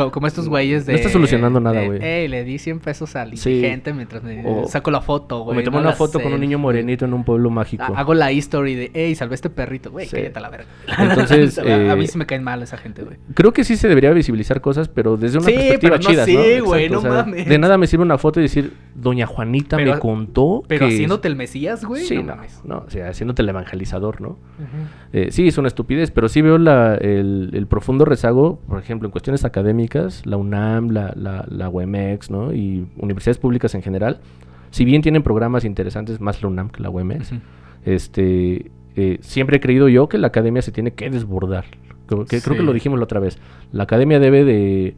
Como, como estos güeyes de... No está solucionando nada, güey. Ey, le di 100 pesos al Sí. indigente mientras me O- saco la foto, güey. me tomó no una foto con un niño morenito en un pueblo mágico. Ha- Hago la history de, hey, salvé a este perrito, güey, Sí. cállate a la verga. Entonces, a, a mí eh, sí me caen mal esa gente, güey. Creo que sí se debería visibilizar cosas, pero desde una Sí, perspectiva pero no chida, sí, ¿no? güey, no mames. De nada me sirve una foto y decir, Doña Juanita Pero- me contó Pero que... haciéndote el mesías, güey, Sí, no no, mames. no, o sea, haciéndote el evangelizador, ¿no? Eh, sí, es una estupidez, pero sí veo el profundo rezago, por ejemplo, en cuestiones académicas, la UNAM, la, la, la UEMEX, ¿no? Y universidades públicas en general, si bien tienen programas interesantes, más la UNAM que la UEMEX, Ujú. este, eh, siempre he creído yo que la academia se tiene que desbordar. Creo que, creo que lo dijimos la otra vez. La academia debe de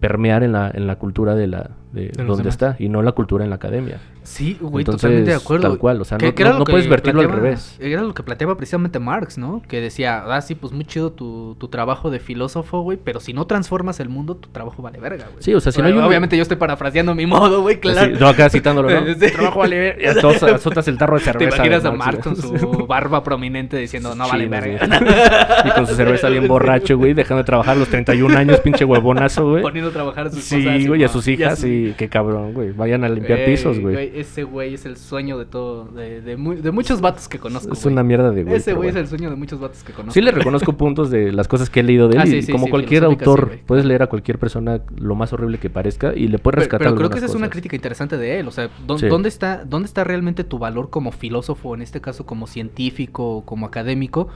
permear en la, en la cultura de la, de, De demás. está y no la cultura en la academia. Sí, güey, Entonces, totalmente de acuerdo. tal cual, o sea, no- no- no puedes vertirlo al revés. Era lo que planteaba precisamente Marx, ¿no? Que decía, ah, sí, pues muy chido tu, tu trabajo de filósofo, güey, pero si no transformas el mundo, tu trabajo vale verga, güey. Sí, o sea, si no hay un- Obviamente yo estoy parafraseando mi modo, güey, claro. Así, yo acá citándolo, ¿no? Sí. Trabajo vale ver- y entonces azotas el tarro de Te cerveza. imaginas de a Marx con Sí. su barba prominente diciendo, no vale Sí, verga. sí. Y con su cerveza bien borracho, güey, dejando de trabajar a los 31 años, pinche huevonazo, güey. Poniendo a trabajar a sus. Sí, güey, y a sus hijas, sí, qué cabrón, güey. Vayan a limpiar pisos, güey. Ese güey es el sueño de todo, de, de, mu- de muchos vatos que conozco. Es güey. una mierda de güey. Ese güey es el sueño de muchos vatos que conozco. Sí le reconozco puntos de las cosas que he leído de él. Ah, sí, y sí, como sí, cualquier autor, puedes leer a cualquier persona lo más horrible que parezca y le puedes rescatar pero creo que esa es una crítica interesante de él. O sea, ¿dó- Sí. ¿dónde, está, ¿dónde está realmente tu valor como filósofo, en este caso como científico como académico?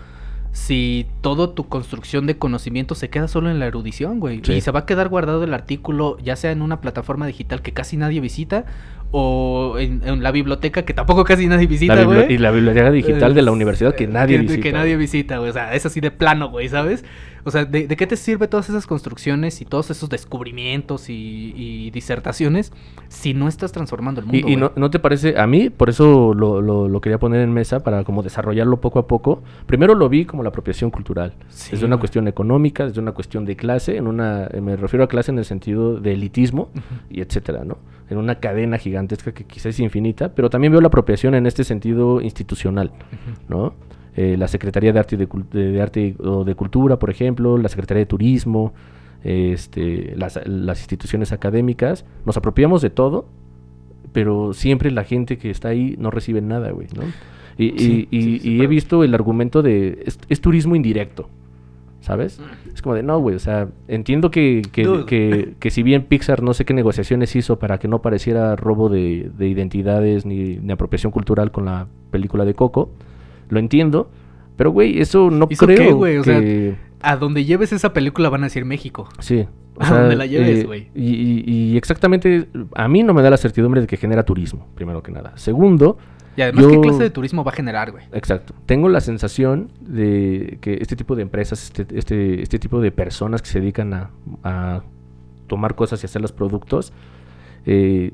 Si toda tu construcción de conocimiento se queda solo en la erudición, güey. Sí. Y se va a quedar guardado el artículo, ya sea en una plataforma digital que casi nadie visita, o en, en la biblioteca que tampoco casi nadie visita, güey. y la biblioteca digital de la Eh, universidad que nadie que, visita. Que nadie visita, güey. O sea, es así de plano, güey, ¿sabes? O sea, ¿de, de qué te sirve todas esas construcciones y todos esos descubrimientos y, y disertaciones si no estás transformando el mundo? Y, no, no te parece, a mí, por eso lo, lo- lo quería poner en mesa para como desarrollarlo poco a poco. Primero lo vi como la apropiación cultural. Sí, desde una cuestión económica, desde una cuestión de clase, en una, eh, me refiero a clase en el sentido de elitismo y etcétera, ¿no? En una cadena gigantesca que quizás es infinita, pero también veo la apropiación en este sentido institucional. ¿no? Eh, la Secretaría de Arte, y de, de- de Arte o de Cultura, por ejemplo, la Secretaría de Turismo, este, las, las instituciones académicas, nos apropiamos de todo, pero siempre la gente que está ahí no recibe nada, güey, ¿no? Y, y- Sí, y- sí, sí, y he visto el argumento de, es, es turismo indirecto, ¿sabes? Es como de, no, güey, o sea, entiendo que, que, que, que si bien Pixar no sé qué negociaciones hizo para que no pareciera robo de, de identidades ni, ni apropiación cultural con la película de Coco, lo entiendo, pero, güey, eso no ¿Hizo creo qué, güey? O sea. A donde lleves esa película van a decir México. Sí. A donde la lleves, güey. y, y- y exactamente, a mí no me da la certidumbre de que genera turismo, primero que nada. Segundo, Y además, Yo- ¿qué clase de turismo va a generar, güey? Exacto. Tengo la sensación de que este tipo de empresas, este, este, este tipo de personas que se dedican a, a tomar cosas y hacer los productos, eh,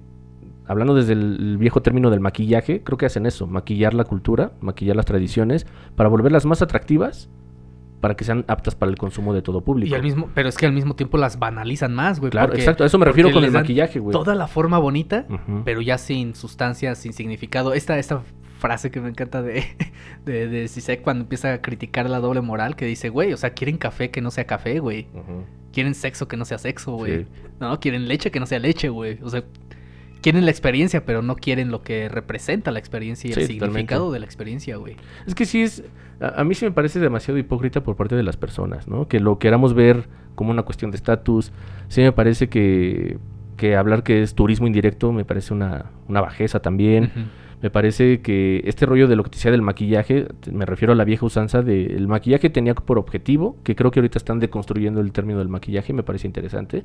hablando desde el, el viejo término del maquillaje, creo que hacen eso, maquillar la cultura, maquillar las tradiciones, para volverlas más atractivas, para que sean aptas para el consumo de todo público. Y al mismo, pero es que al mismo tiempo las banalizan más, güey. Claro, porque- exacto, a eso me refiero con el maquillaje, güey. Toda la forma bonita, pero ya sin sustancia, sin significado. Esta, esta frase que me encanta de, de, de Zizek cuando empieza a criticar la doble moral, que dice, güey, o sea, quieren café que no sea café, güey. Quieren sexo que no sea sexo, güey. Sí. No, quieren leche que no sea leche, güey. O sea, quieren la experiencia, pero no quieren lo que representa la experiencia y el totalmente. significado de la experiencia, güey. Es que sí es. A, a mí sí me parece demasiado hipócrita por parte de las personas, ¿no? Que lo queramos ver como una cuestión de estatus. Sí me parece que, que hablar que es turismo indirecto me parece una, una bajeza también. Me parece que este rollo de lo que te decía del maquillaje, me refiero a la vieja usanza de el maquillaje tenía por objetivo, que creo que ahorita están deconstruyendo el término del maquillaje, me parece interesante,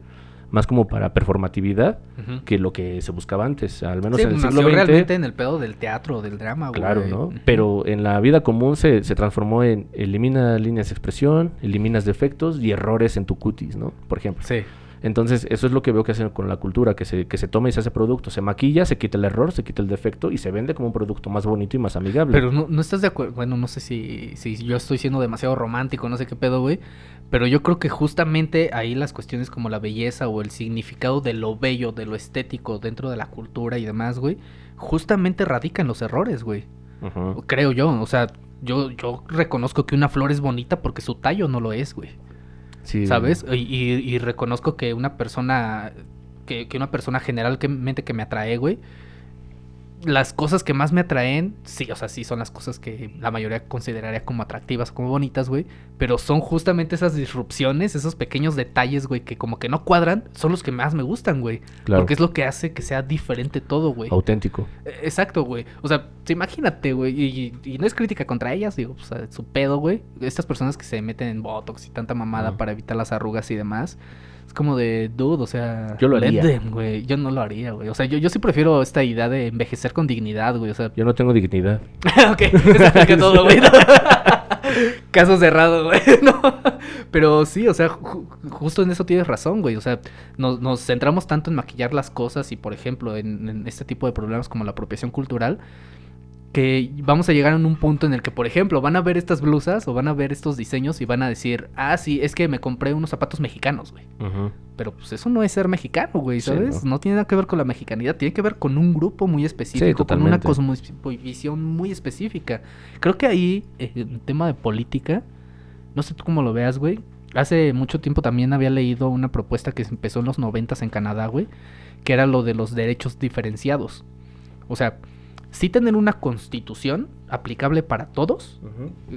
más como para performatividad que lo que se buscaba antes, al menos Sí, en el siglo XX. realmente en el pedo del teatro, del drama, güey. Claro, ¿no? Pero en la vida común se, se transformó en elimina líneas de expresión, eliminas defectos y errores en tu cutis, ¿no? Por ejemplo. Sí. Entonces, eso es lo que veo que hacen con la cultura, que se, que se toma y se hace producto. Se maquilla, se quita el error, se quita el defecto y se vende como un producto más bonito y más amigable. Pero no, no estás de acuerdo. Bueno, no sé si, si yo estoy siendo demasiado romántico, no sé qué pedo, güey. Pero yo creo que justamente ahí las cuestiones como la belleza o el significado de lo bello, de lo estético dentro de la cultura y demás, güey, justamente radican los errores, güey. Creo yo. O sea, yo, yo reconozco que una flor es bonita porque su tallo no lo es, güey. ¿Sabes? Y reconozco que una persona, que, que una persona generalmente que me atrae, güey, las cosas que más me atraen, sí, o sea, sí son las cosas que la mayoría consideraría como atractivas o como bonitas, güey, pero son justamente esas disrupciones, esos pequeños detalles, güey, que como que no cuadran, son los que más me gustan, güey. Claro. Porque es lo que hace que sea diferente todo, güey. Auténtico. Eh, Exacto, güey. O sea, imagínate, güey. Y, y no es crítica contra ellas, digo, pues, a su pedo, güey. Estas personas que se meten en botox y tanta mamada para evitar las arrugas y demás. Es como de, dude, o sea. Yo lo haría. them, güey. Yo no lo haría, güey. O sea, yo, yo sí prefiero esta idea de envejecer con dignidad, güey. O sea, Yo no tengo dignidad. ok, eso explica todo, güey. Caso cerrado, güey. No. Pero sí, o sea, ju- justo en eso tienes razón, güey. O sea, nos, nos centramos tanto en maquillar las cosas y, por ejemplo, en, en este tipo de problemas como la apropiación cultural, que vamos a llegar a un punto en el que, por ejemplo, van a ver estas blusas o van a ver estos diseños y van a decir, ah, sí, es que me compré unos zapatos mexicanos, güey. Pero pues eso no es ser mexicano, güey, Sí, ¿sabes? ¿no? no. tiene nada que ver con la mexicanidad, tiene que ver con un grupo muy específico, con una cosmovisión muy específica. Creo que ahí, eh, en tema de política, no sé tú cómo lo veas, güey. Hace mucho tiempo también había leído una propuesta que empezó en los noventas en Canadá, güey, que era lo de los derechos diferenciados. O sea, sí tener una constitución aplicable para todos,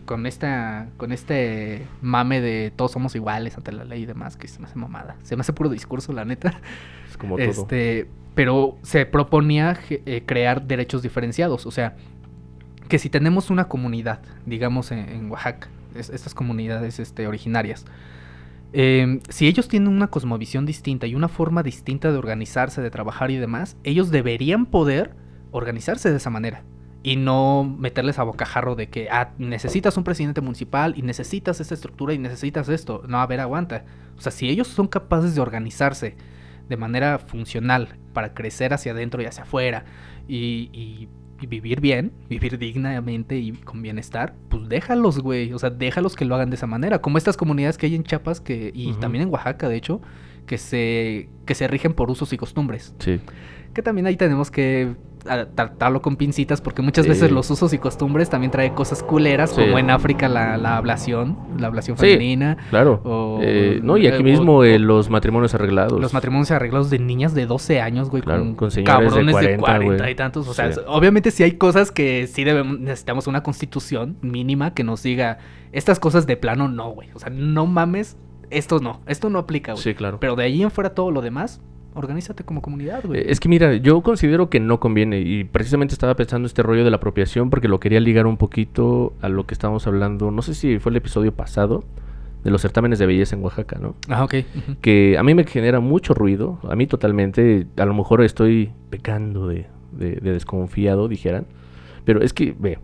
con esta con este mame de todos somos iguales ante la ley y demás que se me hace mamada. Se me hace puro discurso la neta. Es como todo. este pero se proponía eh, crear derechos diferenciados. O sea que si tenemos una comunidad digamos en, en Oaxaca es- estas comunidades este, originarias eh, si ellos tienen una cosmovisión distinta y una forma distinta de organizarse, de trabajar y demás, ellos deberían poder organizarse de esa manera. Y no meterles a bocajarro de que ah, necesitas un presidente municipal y necesitas esta estructura y necesitas esto. No, a ver, aguanta. O sea, si ellos son capaces de organizarse de manera funcional para crecer hacia adentro y hacia afuera y, y- y vivir bien, vivir dignamente y con bienestar, pues déjalos, güey. O sea, déjalos que lo hagan de esa manera. Como estas comunidades que hay en Chiapas que, y también también en Oaxaca, de hecho, que se, que se rigen por usos y costumbres. Sí. Que también ahí tenemos que tratarlo con pincitas porque muchas veces Sí. los usos y costumbres también trae cosas culeras, Sí. como en África la, la ablación, la ablación Sí. femenina. Claro. O- Eh, no, y aquí eh, mismo o- eh, los matrimonios arreglados. Los matrimonios arreglados de niñas de 12 años, güey, Claro, con, de cabrones de 40, 40, güey. y tantos. O sea, Sí. obviamente sí hay cosas que sí debemos, necesitamos una constitución mínima que nos diga, estas cosas de plano no, güey. O sea, no mames, esto no, esto no aplica, güey. Sí, claro. Pero de ahí en fuera todo lo demás, organízate como comunidad, güey. Eh, Es que mira, yo considero que no conviene y precisamente estaba pensando este rollo de la apropiación porque lo quería ligar un poquito a lo que estábamos hablando, no sé si fue el episodio pasado de los certámenes de belleza en Oaxaca, ¿no? Ah, ok. Que a mí me genera mucho ruido, a mí totalmente, a lo mejor estoy pecando de, de- de desconfiado, dijeran, pero es que, ve,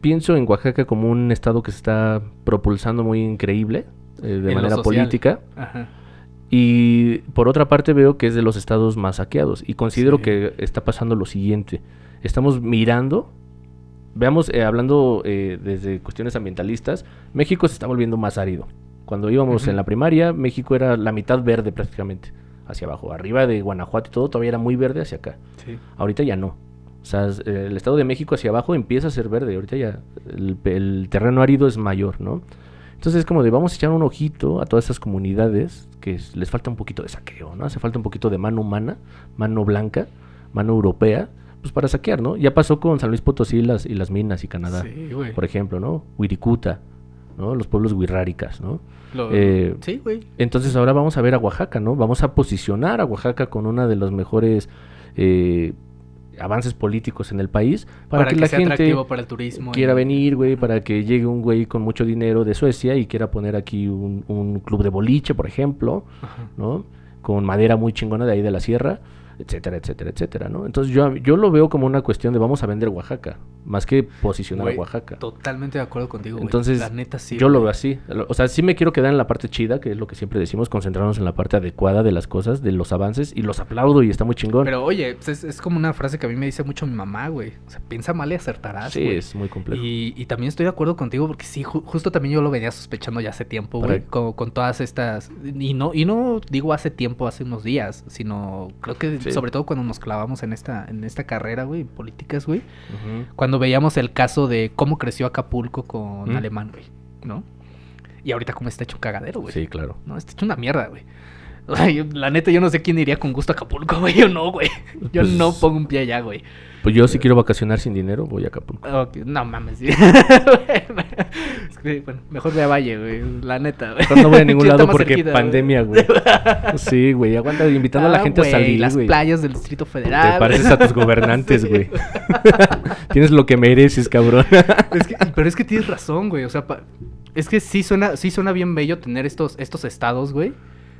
pienso en Oaxaca como un estado que se está propulsando muy increíble eh, de En manera política. Ajá. Y por otra parte veo que es de los estados más saqueados. Y considero Sí. que está pasando lo siguiente. Estamos mirando, veamos, eh, hablando eh, desde cuestiones ambientalistas, México se está volviendo más árido. Cuando íbamos en la primaria, México era la mitad verde prácticamente, hacia abajo. Arriba de Guanajuato y todo todavía era muy verde hacia acá. Sí. Ahorita ya no. O sea, eh, el estado de México hacia abajo empieza a ser verde. Ahorita ya el terreno árido es mayor, ¿no? Entonces es como de vamos a echar un ojito a todas esas comunidades que es- les falta un poquito de saqueo, ¿no? Hace falta un poquito de mano humana, mano blanca, mano europea, pues para saquear, ¿no? Ya pasó con San Luis Potosí y las, y las minas y Canadá, Sí, güey. por ejemplo, ¿no? Wirikuta, ¿no? Los pueblos wirráricas, ¿no? Lo- eh, sí, güey. Entonces ahora vamos a ver a Oaxaca, ¿no? Vamos a posicionar a Oaxaca con una de los mejores eh, avances políticos en el país para, que, la sea gente atractivo para el turismo. quiera y- venir, güey, para que llegue un güey con mucho dinero de Suecia y quiera poner aquí un, un club de boliche, por ejemplo, Ajá. ¿no? Con madera muy chingona de ahí de la sierra, etcétera, etcétera, etcétera, ¿no? Entonces yo, yo lo veo como una cuestión de vamos a vender Oaxaca, más que posicionar a Oaxaca. Totalmente de acuerdo contigo, güey. Entonces, la neta sí. yo lo veo así. O sea, sí me quiero quedar en la parte chida, que es lo que siempre decimos, concentrarnos en la parte adecuada de las cosas, de los avances, y los aplaudo y está muy chingón. Pero oye, pues, es, es como una frase que a mí me dice mucho mi mamá, güey. O sea, piensa mal y acertarás, sí, es muy complejo. Y, y también estoy de acuerdo contigo porque sí, ju- justo también yo lo venía sospechando ya hace tiempo, güey, con, con todas estas... Y no, y no digo hace tiempo, hace unos días, sino creo que Sí. Sobre todo cuando nos clavamos en esta, en esta carrera, güey, en políticas, güey, cuando veíamos el caso de cómo creció Acapulco con Mm. Alemán, güey, ¿no? Y ahorita cómo está hecho un cagadero, güey. Sí, claro. No, está hecho una mierda, güey. O sea, yo- la neta, yo no sé quién iría con gusto a Acapulco, güey. Yo no, güey. Yo Pues- no pongo un pie allá, güey. Pues yo si quiero vacacionar sin dinero, voy a Acapulco. Ok, No mames. sí. Es que, bueno, mejor ve a Valle, güey. La neta, güey. No voy a ningún lado porque cerquita, pandemia, güey. Sí, güey, aguanta invitando a la Ah, gente a güey, salir, Las güey. playas del Distrito Federal. Te pareces a tus gobernantes, Sí, güey. Tienes lo que mereces, cabrón. Es que- pero es que tienes razón, güey. O sea, pa- es que sí suena, sí suena bien bello tener estos, estos estados, güey.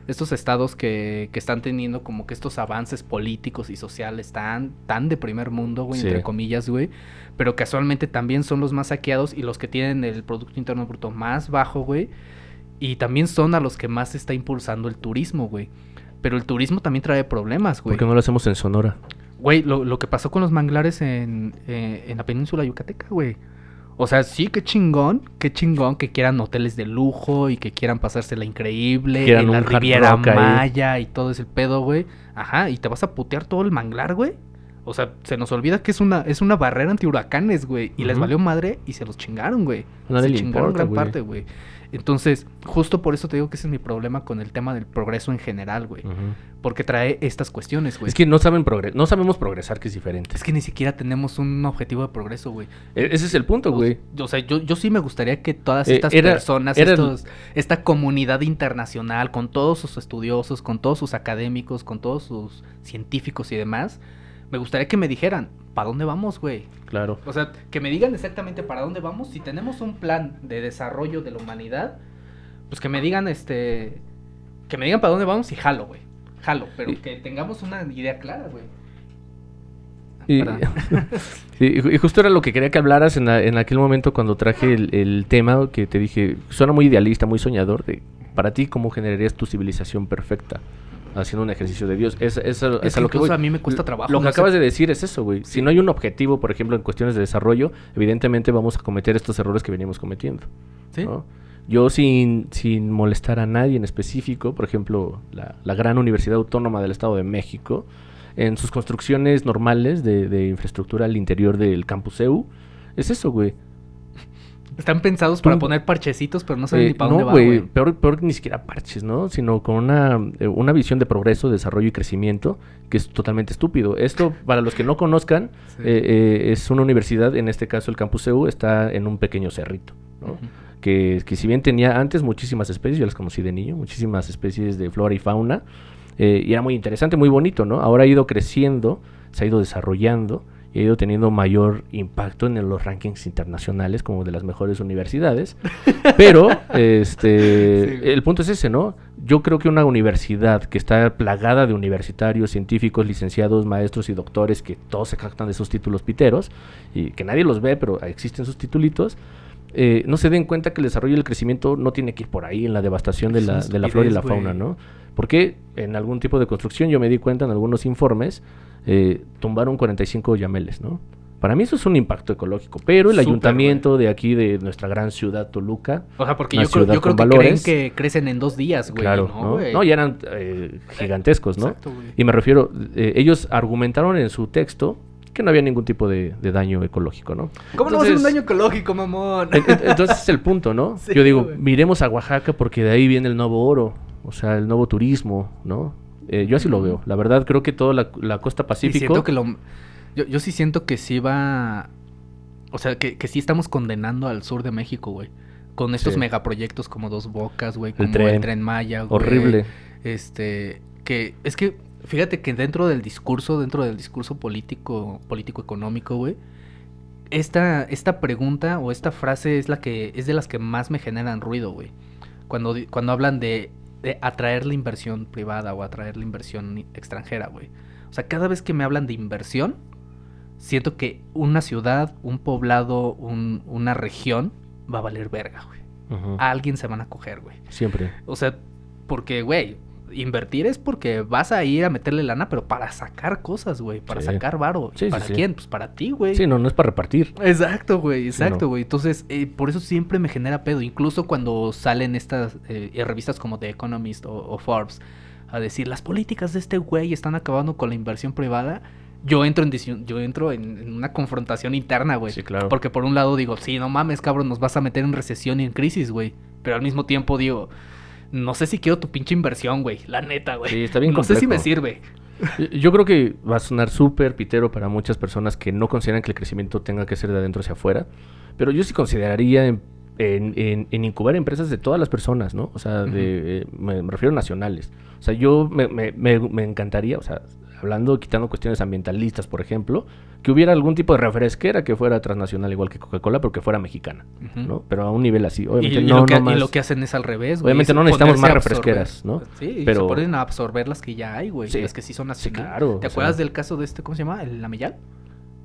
Estos estados que, que están teniendo como que estos avances políticos y sociales tan, tan de primer mundo, güey, Sí. entre comillas, güey, pero casualmente también son los más saqueados y los que tienen el Producto Interno Bruto más bajo, güey, y también son a los que más se está impulsando el turismo, güey. Pero el turismo también trae problemas, güey. ¿Por qué no lo hacemos en Sonora? Güey, lo, lo que pasó con los manglares en, eh, en la península yucateca, güey. O sea, sí, qué chingón, qué chingón que quieran hoteles de lujo y que quieran pasársela increíble Quieran en la Riviera ahí. Maya y todo ese pedo, güey. Ajá, y te vas a putear todo el manglar, güey. O sea, se nos olvida que es una, es una barrera antihuracanes, güey. Y les valió madre y se los chingaron, güey. Nadie se le chingaron importa, gran parte, güey. Entonces, justo por eso te digo que ese es mi problema con el tema del progreso en general, güey. Porque trae estas cuestiones, güey. Es que no saben progre- no sabemos progresar, que es diferente. Es que ni siquiera tenemos un objetivo de progreso, güey. E- Ese es el punto, güey. O sea, yo, yo sí me gustaría que todas Eh, estas era- personas, era el- estos- esta comunidad internacional, con todos sus estudiosos, con todos sus académicos, con todos sus científicos y demás, me gustaría que me dijeran, ¿para dónde vamos, güey? Claro. O sea, que me digan exactamente para dónde vamos. Si tenemos un plan de desarrollo de la humanidad, pues que me digan, este, que me digan para dónde vamos y jalo, güey. Jalo, pero Y- que tengamos una idea clara, güey. Y justo era lo que quería que hablaras en, la- en aquel momento cuando traje el, el tema que te dije, suena muy idealista, muy soñador, de para ti cómo generarías tu civilización perfecta haciendo un ejercicio de Dios. Es, es, Es a lo que voy. a mí me cuesta trabajo, Lo que no sé. acabas de decir es eso, güey. Si no hay un objetivo, por ejemplo, en cuestiones de desarrollo, evidentemente vamos a cometer estos errores que venimos cometiendo. ¿Sí? ¿no? Yo sin, sin molestar a nadie en específico, por ejemplo, la, la gran Universidad Autónoma del Estado de México, en sus construcciones normales de, de infraestructura al interior del campus EU, es eso, güey. Están pensados para poner parchecitos, pero no saben Eh, ni para dónde no, va, güey, peor, peor que ni siquiera parches, ¿no? Sino con una, eh, una visión de progreso, desarrollo y crecimiento que es totalmente estúpido. Esto, para los que no conozcan, Sí. eh, eh, es una universidad, en este caso el campus EU, está en un pequeño cerrito, ¿no? Que, que si bien tenía antes muchísimas especies, yo las conocí de niño, muchísimas especies de flora y fauna, y era muy interesante, muy bonito, ¿no? Ahora ha ido creciendo, se ha ido desarrollando y ha ido teniendo mayor impacto en los rankings internacionales como de las mejores universidades. Pero, este, Sí, el punto es ese, ¿no? Yo creo que una universidad que está plagada de universitarios, científicos, licenciados, maestros y doctores que todos se jactan de esos títulos piteros y que nadie los ve, pero existen sus titulitos, eh, no se den cuenta que el desarrollo y el crecimiento no tiene que ir por ahí en la devastación de la, de la flora y la fauna. ¿no? Porque en algún tipo de construcción, yo me di cuenta en algunos informes, eh, tumbaron 45 yameles, ¿no? Para mí eso es un impacto ecológico, pero el Súper, ayuntamiento de aquí, de nuestra gran ciudad Toluca, O sea, porque yo creo, yo creo que valores. creen que crecen en dos días, güey. claro, ¿no, ¿no? No, ya eran eh, gigantescos, ¿no? Exacto. Y me refiero, eh, ellos argumentaron en su texto que no había ningún tipo de, de daño ecológico, ¿no? ¿Cómo no va a ser un Entonces- daño ecológico, mamón? En- en- Entonces es el punto, ¿no? Sí, Yo digo, güey. miremos a Oaxaca porque de ahí viene el nuevo oro, o sea, el nuevo turismo, ¿no? Eh, yo así lo veo. La verdad, creo que toda la, la costa Y pacífico... siento que lo... Yo, yo sí siento que sí va... O sea, que, que sí estamos condenando al sur de México, güey. Con estos Sí. megaproyectos como Dos Bocas, güey. Como el tren. Tren Maya, güey. Horrible. Este... Que es que... Fíjate que dentro del discurso, dentro del discurso político, político-económico, güey, esta, esta pregunta o esta frase es la que es de las que más me generan ruido, güey. Cuando, cuando hablan de, de atraer la inversión privada o atraer la inversión extranjera, güey. O sea, cada vez que me hablan de inversión, siento que una ciudad, un poblado, un- una región va a valer verga, güey. A alguien se van a coger, güey. Siempre. O sea, porque, güey, invertir es porque vas a ir a meterle lana, pero para sacar cosas, güey. Para Sí. sacar varo. Sí, ¿Para sí. quién? Pues para ti, güey. Sí, no, no es para repartir. Exacto, güey, exacto, no. güey. Entonces, eh, por eso siempre me genera pedo. Incluso cuando salen estas eh, revistas como The Economist o, o Forbes a decir las políticas de este güey están acabando con la inversión privada. Yo entro en, yo entro en, en una confrontación interna, güey. Sí, claro. Porque por un lado digo, sí, no mames, cabrón, nos vas a meter en recesión y en crisis, güey. Pero al mismo tiempo digo, no sé si quiero tu pinche inversión, güey. La neta, güey. Sí, está bien No sé si me sirve. Yo- creo que va a sonar súper pitero para muchas personas que no consideran que el crecimiento tenga que ser de adentro hacia afuera, pero yo sí consideraría en, en- en- en incubar empresas de todas las personas, ¿no? O sea, de, eh, me, me refiero a nacionales. O sea, yo me, me, me encantaría, o sea, hablando, quitando cuestiones ambientalistas, por ejemplo, que hubiera algún tipo de refresquera que fuera transnacional igual que Coca-Cola, pero que fuera mexicana. ¿no? Pero a un nivel así. Y, Obviamente y no, lo que, no y más- lo que hacen es al revés, güey. Obviamente no necesitamos más refresqueras, ¿no? Sí, Pero- se ponen a absorber las que ya hay, güey. Sí. Las que sí son Sí, nacionales. claro, ¿Te acuerdas sea- del caso de este, cómo se llama? ¿El Ameyal?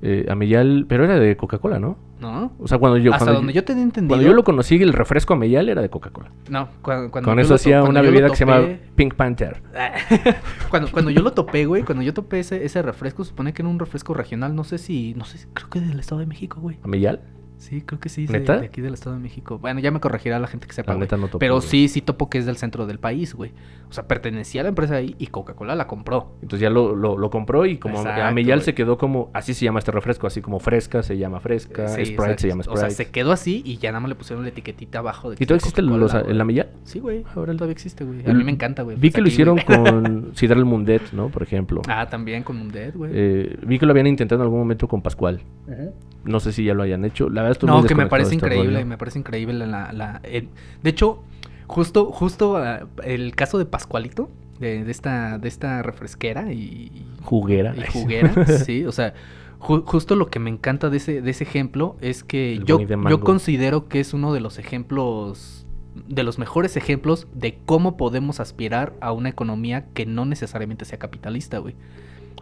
Eh, Ameyal, pero era de Coca-Cola, ¿no? ¿No? O sea, cuando yo... Hasta cuando donde yo tenía entendido. Cuando yo lo conocí, el refresco Ameyal era de Coca-Cola. No, cuando, cuando Con yo eso hacía una yo bebida que se llama Pink Panther. cuando, cuando yo lo topé, güey, cuando yo topé ese, ese refresco, supone que era un refresco regional, no sé si, no sé, si- creo que del Estado de México, güey. ¿Ameyal? Sí, creo que sí, de, ¿Neta? de aquí del Estado de México. Bueno, ya me corregirá la gente que sepa, La neta no topo, Pero güey. sí, sí topo que es del centro del país, güey. O sea, pertenecía a la empresa ahí y Coca-Cola la compró. Entonces ya lo, lo, lo compró y como Exacto, güey. se quedó como... Así se llama este refresco, así como fresca se llama fresca, Sí, Sprite exacto. se llama O Sprite. sea, se quedó así y ya nada más le pusieron la etiquetita abajo. De que ¿Y todavía existe los- güey. el Ameyal? Sí, güey. Órale. Todavía existe, güey. A El- mí me encanta, güey. Vi Pues que lo aquí, hicieron güey. con Sidral Mundet, ¿no? Por ejemplo. Ah, también con Mundet, güey. Eh, vi que lo habían intentado en algún momento con Pascual. Ujú. No sé si ya lo hayan hecho. La verdad estoy No, muy que me parece increíble, rollo. me parece increíble la... la de hecho, justo, justo ah, el caso de Pascualito, de, de esta, de esta refresquera y, Juguera. y juguera, sí, o sea, ju- justo lo que me encanta de ese, de ese ejemplo es que El yo, yo considero que es uno de los ejemplos, de los mejores ejemplos de cómo podemos aspirar a una economía que no necesariamente sea capitalista, güey.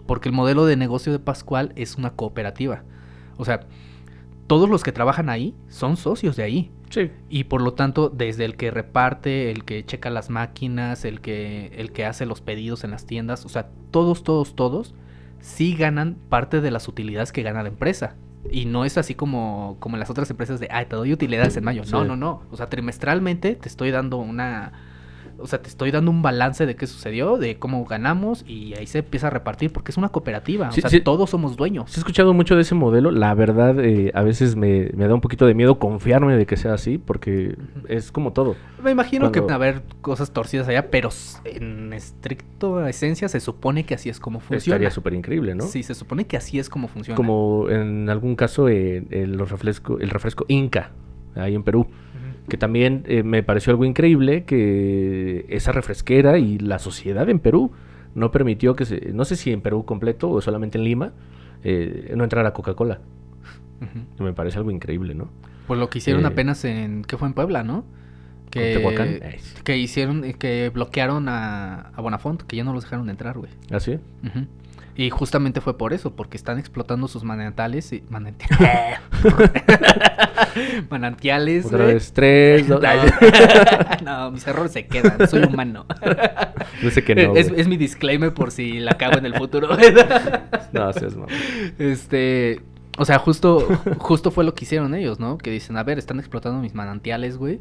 Porque el modelo de negocio de Pascual es una cooperativa. O sea, todos los que trabajan ahí son socios de ahí. Sí. Y por lo tanto, desde el que reparte, el que checa las máquinas, el que, el que hace los pedidos en las tiendas, o sea, todos, todos, todos, sí ganan parte de las utilidades que gana la empresa. Y no es así como, como en las otras empresas de, ay, te doy utilidades en mayo. No, no, no. O sea, trimestralmente te estoy dando una... O sea, te estoy dando un balance de qué sucedió, de cómo ganamos y ahí se empieza a repartir porque es una cooperativa. Sí, o sea, sí. todos somos dueños. Sí he escuchado mucho de ese modelo. La verdad, eh, a veces me, me da un poquito de miedo confiarme de que sea así, porque es como todo. Me imagino que va a haber cosas torcidas allá, pero en estricto esencia se supone que así es como funciona. Estaría súper increíble, ¿no? Sí, se supone que así es como funciona. Como en algún caso eh, el, refresco, el refresco Inca, ahí en Perú. Que también eh, me pareció algo increíble que esa refresquera y la sociedad en Perú no permitió que se, no sé si en Perú completo o solamente en Lima, eh, no entrara Coca-Cola. Me parece algo increíble, ¿no? Pues lo que hicieron Eh, apenas en... ¿Qué fue en Puebla, no? Que, que hicieron... eh, Que bloquearon a, a Bonafont, que ya no los dejaron entrar, güey. ¿Ah, sí? Ujú. Y justamente fue por eso, porque están explotando sus manantiales y... mananti- manantiales, Otra güey. vez, tres, dos... Ay, no, mis errores se quedan, soy humano. no sé qué no. es, es mi disclaimer por si la cago en el futuro. No, seas mamón. este, o sea, justo, justo fue lo que hicieron ellos, ¿no? Que dicen, a ver, están explotando mis manantiales, güey.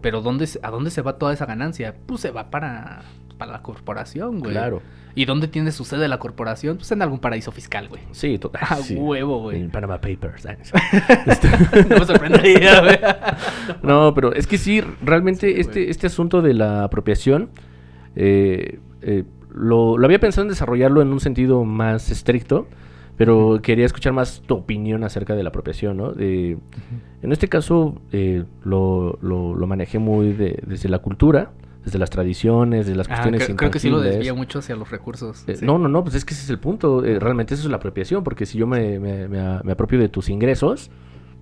Pero ¿dónde, ¿a dónde se va toda esa ganancia? Pues se va para, para la corporación, güey. Claro. ¿Y dónde tiene su sede la corporación? Pues en algún paraíso fiscal, güey. Sí, total. A sí. huevo, güey. En Panama Papers. Sí. no me sorprendería, güey. No, pero es que sí, realmente Sí, este, güey. este asunto de la apropiación eh, eh, lo, lo había pensado en desarrollarlo en un sentido más estricto, pero quería escuchar más tu opinión acerca de la apropiación, ¿no? De- en este caso eh, lo, lo- lo manejé muy de- desde la cultura, desde las tradiciones, de las Ah, cuestiones creo, creo que sí lo desvía mucho hacia los recursos. Eh, sí. No, no, no, pues es que ese es el punto. eh, realmente eso es la apropiación, porque si yo me, me- me apropio de tus ingresos,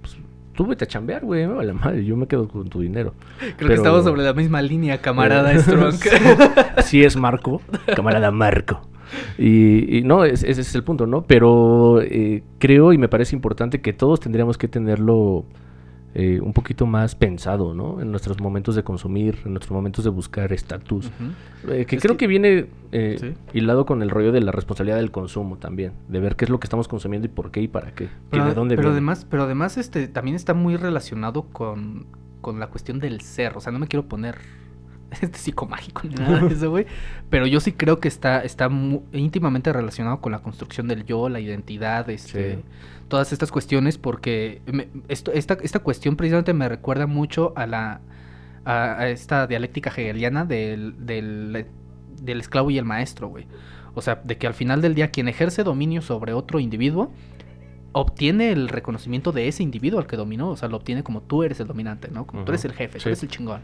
pues tú vete a chambear, güey, me vale madre, yo me quedo con tu dinero. Creo pero- que estamos sobre la misma línea, camarada Eh, Strong. Así es, Marco, camarada Marco. Y, y no, es- ese es el punto, ¿no? Pero eh, creo y me parece importante que todos tendríamos que tenerlo eh, un poquito más pensado, ¿no? En nuestros momentos de consumir, en nuestros momentos de buscar estatus. Eh, que Es creo que- que, viene eh, Sí. hilado con el rollo de la responsabilidad del consumo también, de ver qué es lo que estamos consumiendo y por qué y para qué, y Pero, de dónde pero viene. además, pero además este también está muy relacionado con, con la cuestión del ser. O sea, no me quiero poner este psicomágico ni nada de eso, güey. Pero yo sí creo que está, está íntimamente relacionado con la construcción del yo, la identidad, este, Sí. todas estas cuestiones, porque me- esto, esta, esta cuestión precisamente me recuerda mucho a la a, a esta dialéctica hegeliana del, del, del esclavo y el maestro, güey. O sea, de que al final del día quien ejerce dominio sobre otro individuo obtiene el reconocimiento de ese individuo al que dominó. O sea, lo obtiene como tú eres el dominante, ¿no? Como tú eres el jefe, sí. tú eres el chingón.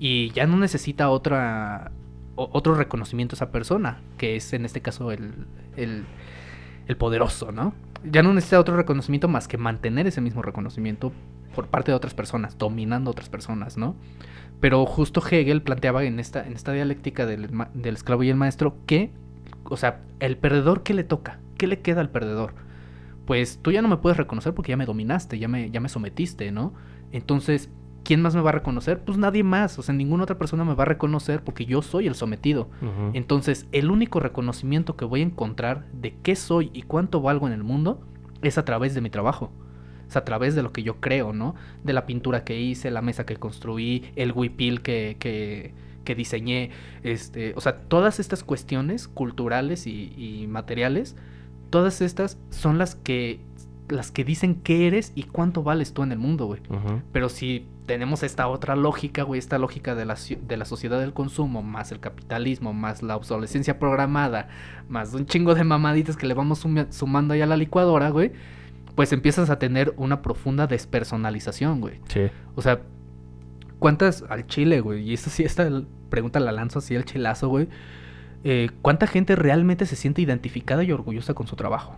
Y ya no necesita otra otro reconocimiento a esa persona, que es en este caso el, el, poderoso, ¿no? Ya no necesita otro reconocimiento más que mantener ese mismo reconocimiento por parte de otras personas, dominando a otras personas, ¿no? Pero justo Hegel planteaba en esta, en esta dialéctica del, del esclavo y el maestro que, o sea, el perdedor, ¿qué le toca? ¿Qué le queda al perdedor? Pues tú ya no me puedes reconocer porque ya me dominaste, ya me, ya me sometiste, ¿no? Entonces, ¿quién más me va a reconocer? Pues nadie más, o sea, ninguna otra persona me va a reconocer porque yo soy el sometido. Entonces, el único reconocimiento que voy a encontrar de qué soy y cuánto valgo en el mundo es a través de mi trabajo. Es a través de lo que yo creo, ¿no? De la pintura que hice, la mesa que construí, el huipil que, que, que diseñé, este, o sea, todas estas cuestiones culturales y, materiales, todas estas son las que las que dicen qué eres y cuánto vales tú en el mundo, güey. Pero si tenemos esta otra lógica, güey, esta lógica de la, de la sociedad del consumo, más el capitalismo, más la obsolescencia programada, más un chingo de mamaditas que le vamos sumando ahí a la licuadora, güey, pues empiezas a tener una profunda despersonalización, güey. Sí. O sea, ¿cuántas al chile, güey? Y esto sí, esta pregunta la lanzo así al chilazo, güey. Eh, ¿Cuánta gente realmente se siente identificada y orgullosa con su trabajo?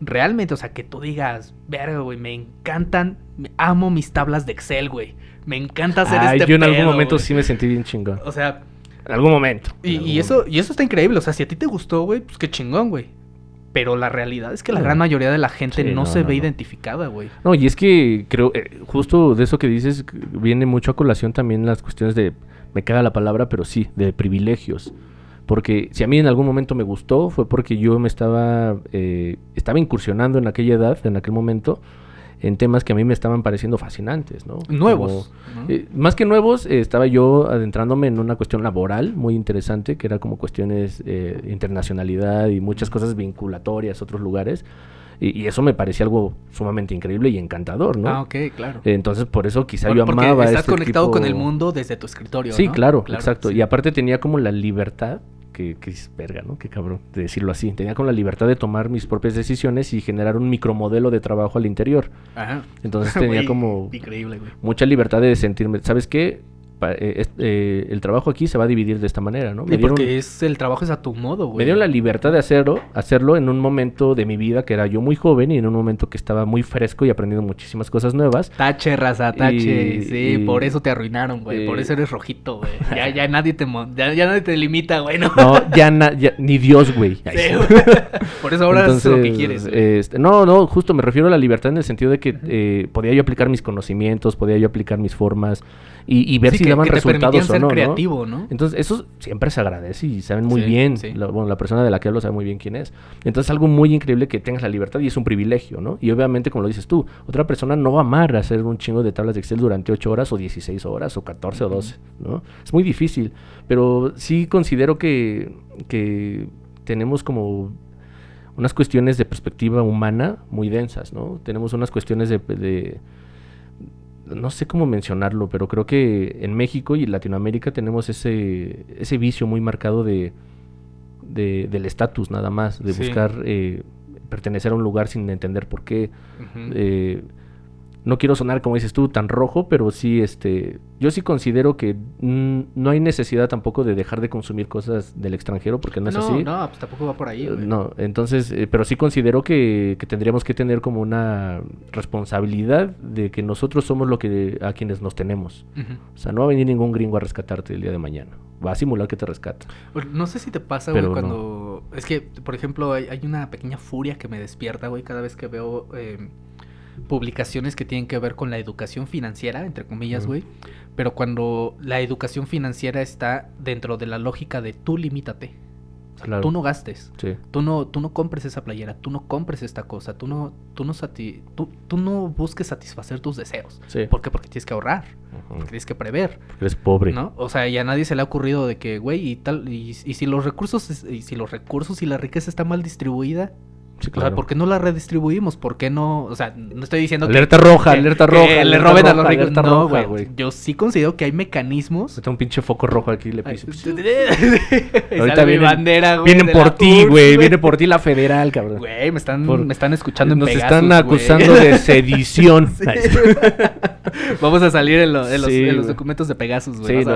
Realmente, o sea, que tú digas, verga, güey, me encantan, amo mis tablas de Excel, güey. Me encanta hacer Ay, Yo en algún momento sí me sentí bien chingón. O sea, en algún momento. Y, eso, y eso está increíble. O sea, si a ti te gustó, güey, pues qué chingón, güey. Pero la realidad es que la gran mayoría de la gente no, se ve identificada, güey. No, y es que creo, eh, justo de eso que dices, viene mucho a colación también las cuestiones de, me caga la palabra, pero sí, de privilegios. Porque si a mí en algún momento me gustó, fue porque yo me estaba, eh, estaba incursionando en aquella edad, en aquel momento, en temas que a mí me estaban pareciendo fascinantes, ¿no? Nuevos. Eh, más que nuevos, eh, estaba yo adentrándome en una cuestión laboral muy interesante, que era como cuestiones de internacionalidad y muchas cosas vinculatorias a otros lugares. Y, eso me parecía algo sumamente increíble y encantador, ¿no? Ah, ok, claro. Entonces, por eso quizá yo amaba estás este conectado con el mundo desde tu escritorio, Sí, claro, exacto. Y aparte tenía como la libertad que, que es verga, ¿no? Qué cabrón, de decirlo así. Tenía con la libertad de tomar mis propias decisiones y generar un micromodelo de trabajo al interior. Ajá. Entonces tenía como increíble, mucha libertad de sentirme, ¿sabes qué? Eh, eh, el trabajo aquí se va a dividir de esta manera, ¿no? Me porque es el trabajo es a tu modo, güey. Me dieron la libertad de hacerlo, hacerlo en un momento de mi vida que era yo muy joven y en un momento que estaba muy fresco y aprendiendo muchísimas cosas nuevas. Tache, raza, tache. sí, por eso te arruinaron, güey. por eso eres rojito, güey. Ya, ya nadie te ya, ya, nadie te limita, güey. No, ya, ni Dios, güey. por eso ahora es lo que quieres. Este, no, no, justo me refiero a la libertad en el sentido de que eh, podía yo aplicar mis conocimientos, podía yo aplicar mis formas y, ver si daban resultados o no, creativo, ¿no? Entonces, eso siempre se agradece y saben muy bien. La, bueno, la persona de la que hablo sabe muy bien quién es. Entonces, algo muy increíble que tengas la libertad y es un privilegio, ¿no? Y obviamente, como lo dices tú, otra persona no va a amar hacer un chingo de tablas de Excel durante 8 horas o 16 horas o 14 o 12, ¿no? Es muy difícil. Pero sí considero que, que tenemos como unas cuestiones de perspectiva humana muy densas, ¿no? Tenemos unas cuestiones de no sé cómo mencionarlo, pero creo que en México y Latinoamérica tenemos ese, ese vicio muy marcado de, del estatus nada más, de buscar eh, pertenecer a un lugar sin entender por qué no quiero sonar como dices tú tan rojo, pero sí este yo sí considero que no hay necesidad tampoco de dejar de consumir cosas del extranjero porque no es así. No, pues tampoco va por ahí. No, entonces, eh, pero sí considero que, tendríamos que tener como una responsabilidad de que nosotros somos lo que a quienes nos tenemos. O sea, no va a venir ningún gringo a rescatarte el día de mañana. Va a simular que te rescata. No sé si te pasa, güey, cuando... Es que, por ejemplo, hay, hay, una pequeña furia que me despierta, güey, cada vez que veo... Eh publicaciones que tienen que ver con la educación financiera, entre comillas, güey. Pero cuando la educación financiera está dentro de la lógica de tú limítate. Tú no gastes. Tú no, tú no compres esa playera, tú no compres esta cosa, tú no, tú no tú, no busques satisfacer tus deseos. ¿Por qué? Porque tienes que ahorrar, porque tienes que prever. Porque eres pobre. ¿No? O sea, y a nadie se le ha ocurrido de que, güey, y tal, y, y si los recursos, y si los recursos y la riqueza está mal distribuida, o sea, ¿por qué no la redistribuimos? ¿Por qué no? O sea, no estoy diciendo alerta roja, alerta roja, le roben a los ricos. No, güey. Yo sí considero que hay mecanismos. Está un pinche foco rojo aquí le piso. Ahorita viene bandera, güey. Vienen por ti, güey. Viene por ti la federal, cabrón. Güey, me están, me están escuchando en Nos están acusando de sedición. Vamos a salir en, los, documentos de Pegasus, güey. Sí,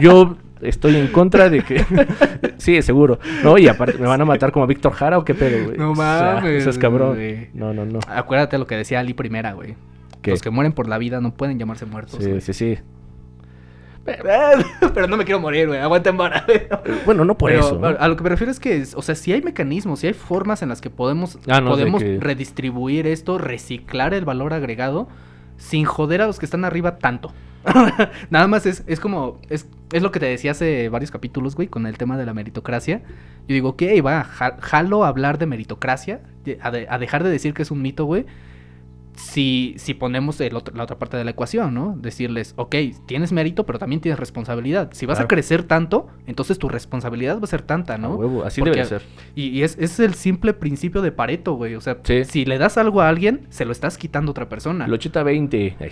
yo estoy en contra de que. sí, seguro. No, y aparte, ¿me van a matar como a Víctor Jara o qué pedo, güey? No O sea, mames, Eso es cabrón. No, no, no. Acuérdate lo que decía Ali Primera, güey. Los que mueren por la vida no pueden llamarse muertos. Sí, sí, sí. Pero no me quiero morir, güey. Aguanta güey. Bueno, no por Pero, eso. ¿no? A lo que me refiero es que, o sea, si hay mecanismos, si hay formas en las que podemos, Ah, no, de podemos que- redistribuir esto, reciclar el valor agregado, sin joder a los que están arriba tanto. Nada más es, es como, es, es lo que te decía hace varios capítulos, güey, con el tema de la meritocracia. Yo digo, ok, va, ja- jalo a hablar de meritocracia, a, de- a dejar de decir que es un mito, güey. Si, si ponemos el otro- la otra parte de la ecuación, ¿no? Decirles, ok, tienes mérito, pero también tienes responsabilidad. Si vas a crecer tanto, entonces tu responsabilidad va a ser tanta, A ¿no? huevo, así Porque- debe ser. Y, y es, es el simple principio de Pareto, güey. O sea, Sí. si le das algo a alguien, se lo estás quitando a otra persona. El 80-20. ay,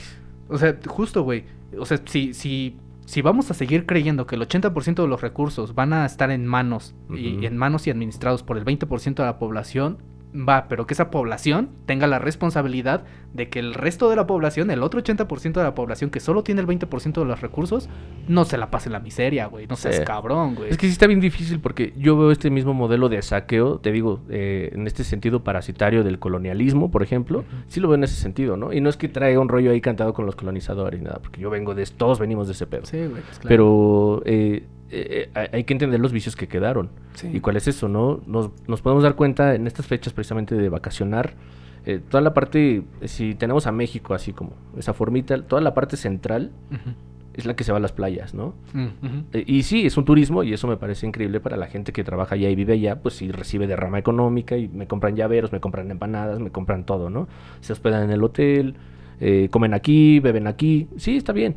O sea, justo, güey. O sea, si, si, si vamos a seguir creyendo que el 80% de los recursos van a estar en manos, y, en manos y administrados por el 20% de la población, va, pero que esa población tenga la responsabilidad de que el resto de la población, el otro 80% de la población que solo tiene el 20% de los recursos, no se la pase en la miseria, güey. No seas Sí. cabrón, güey. Es que sí está bien difícil porque yo veo este mismo modelo de saqueo, te digo, eh, en este sentido parasitario del colonialismo, por ejemplo, sí lo veo en ese sentido, ¿no? Y no es que traiga un rollo ahí cantado con los colonizadores y nada, porque yo vengo de, todos venimos de ese pedo. Sí, güey. pues, claro. Pero eh, eh, hay- hay que entender los vicios que quedaron. Sí. ¿Y cuál es eso, no? Nos, nos podemos dar cuenta en estas fechas precisamente de vacacionar. eh, toda la parte, si tenemos a México así como esa formita, toda la parte central es la que se va a las playas, ¿no? Mm. Eh, y sí, es un turismo y eso me parece increíble para la gente que trabaja allá y vive allá, pues sí recibe derrama económica y me compran llaveros, me compran empanadas, me compran todo, ¿no? Se hospedan en el hotel, eh, comen aquí, beben aquí, sí, está bien.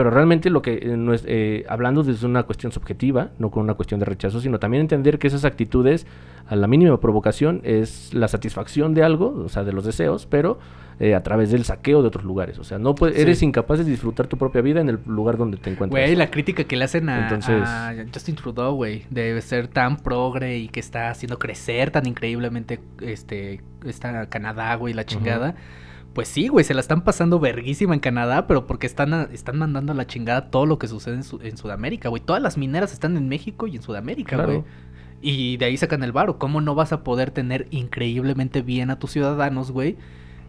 Pero realmente lo que, eh, no es, eh, hablando desde una cuestión subjetiva, no con una cuestión de rechazo, sino también entender que esas actitudes, a la mínima provocación, es la satisfacción de algo, o sea, de los deseos, pero eh, a través del saqueo de otros lugares. O sea, no puedes, Sí. eres incapaz de disfrutar tu propia vida en el lugar donde te encuentras. Güey, la crítica que le hacen a, Entonces- a Justin Trudeau, güey, de ser tan progre y que está haciendo crecer tan increíblemente este esta Canadá, güey, la chingada. Pues sí, güey, se la están pasando verguísima en Canadá, pero porque están, a- están mandando a la chingada todo lo que sucede en, Su- en Sudamérica, güey. Todas las mineras están en México y en Sudamérica, Claro. güey. Y de ahí sacan el varo. ¿Cómo no vas a poder tener increíblemente bien a tus ciudadanos, güey?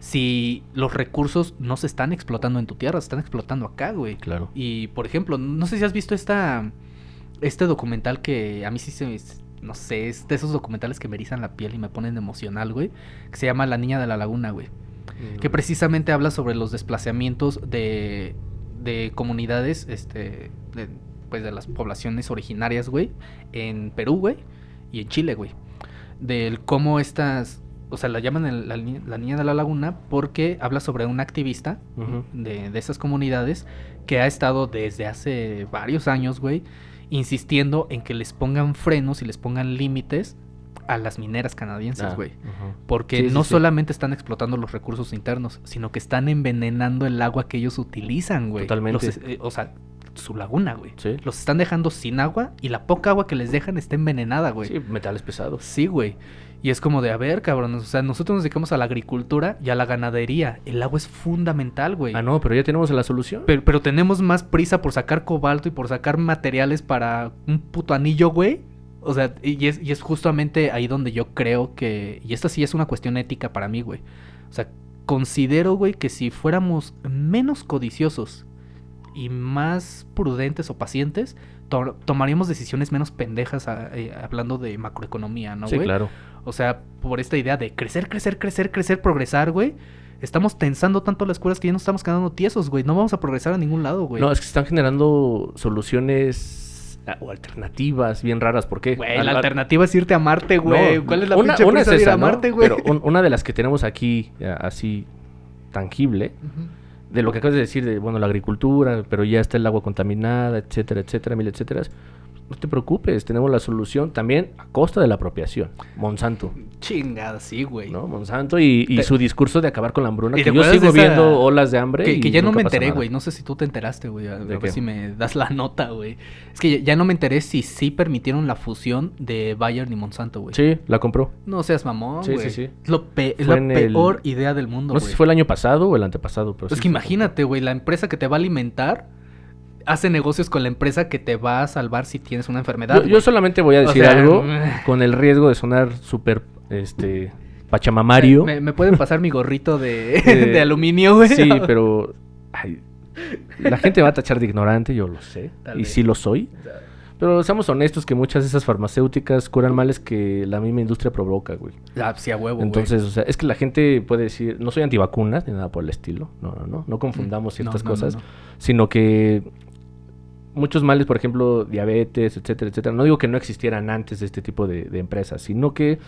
Si los recursos no se están explotando en tu tierra, se están explotando acá, güey. Claro. Y por ejemplo, no sé si has visto esta este documental que a mí sí se no sé, es de esos documentales que me erizan la piel y me ponen emocional, güey, que se llama La niña de la laguna, güey, que precisamente habla sobre los desplazamientos de de comunidades este de, pues de las poblaciones originarias, güey, en Perú, güey, y en Chile, güey. Del cómo estas o sea, la llaman el- la, ni- la niña de la laguna porque habla sobre una activista de, de esas comunidades que ha estado desde hace varios años, güey, insistiendo en que les pongan frenos y les pongan límites a las mineras canadienses, Ah, güey. Porque Sí, no sí. solamente están explotando los recursos internos, sino que están envenenando el agua que ellos utilizan, güey. Totalmente. Los eh, o sea, su laguna, güey. Sí. Los están dejando sin agua y la poca agua que les dejan está envenenada, güey. Sí, metales pesados. Sí, güey. Y es como de, a ver, cabrón, o sea, nosotros nos dedicamos a la agricultura y a la ganadería. El agua es fundamental, güey. Ah, no, pero ya tenemos la solución. Pero, pero tenemos más prisa por sacar cobalto y por sacar materiales para un puto anillo, güey. O sea, y es, y es justamente ahí donde yo creo que... Y esta sí es una cuestión ética para mí, güey. O sea, considero, güey, que si fuéramos menos codiciosos y más prudentes o pacientes, to- tomaríamos decisiones menos pendejas a- eh, hablando de macroeconomía, ¿no, sí, güey? claro. O sea, por esta idea de crecer, crecer, crecer, crecer, progresar, güey. Estamos tensando tanto las cuerdas que ya nos estamos quedando tiesos, güey. No vamos a progresar a ningún lado, güey. No, es que se están generando soluciones ah, o alternativas bien raras. ¿Por qué? Güey, la al- alternativa es irte a Marte, güey. No, ¿Cuál es la una, pinche una es prisa de ir a ¿no? Marte, güey? Pero un- una de las que tenemos aquí, eh, así tangible, de lo que acabas de decir, de bueno, la agricultura, pero ya está el agua contaminada, etcétera, etcétera, mil etcétera. No te preocupes, tenemos la solución también a costa de la apropiación. Monsanto, Chingada, sí, güey. ¿no? Monsanto y, y Te- su discurso de acabar con la hambruna. ¿Y Que yo sigo esa- viendo olas de hambre. Que, y que ya no me enteré, güey. No sé si tú te enteraste, güey. A, a ¿De ver si me das la nota, güey. Es que ya, no me enteré si sí permitieron la fusión de Bayern y Monsanto, güey. Sí, la compró. No seas mamón, Sí, güey. sí, sí. Es, lo pe- es Fue la el- peor idea del mundo, No güey. sé si fue el año pasado o el antepasado, pero Es sí que imagínate, güey, la empresa que te va a alimentar hace negocios con la empresa que te va a salvar si tienes una enfermedad. Yo, yo solamente voy a O decir sea, algo con el riesgo de sonar súper este pachamamario. ¿Me, me pueden pasar mi gorrito de, Eh, de aluminio, güey? Sí, pero ay, la gente va a tachar de ignorante, yo lo sé, Tal y vez. sí lo soy. Pero seamos honestos que muchas de esas farmacéuticas curan males que la misma industria provoca, güey. Ah, sí, a huevo, güey. Entonces, o sea, es que la gente puede decir, no soy antivacunas ni nada por el estilo, no, no, no, no confundamos Mm, ciertas no, no, cosas, no, no. sino que muchos males, por ejemplo, diabetes, etcétera, etcétera, no digo que no existieran antes de este tipo de, de empresas, sino que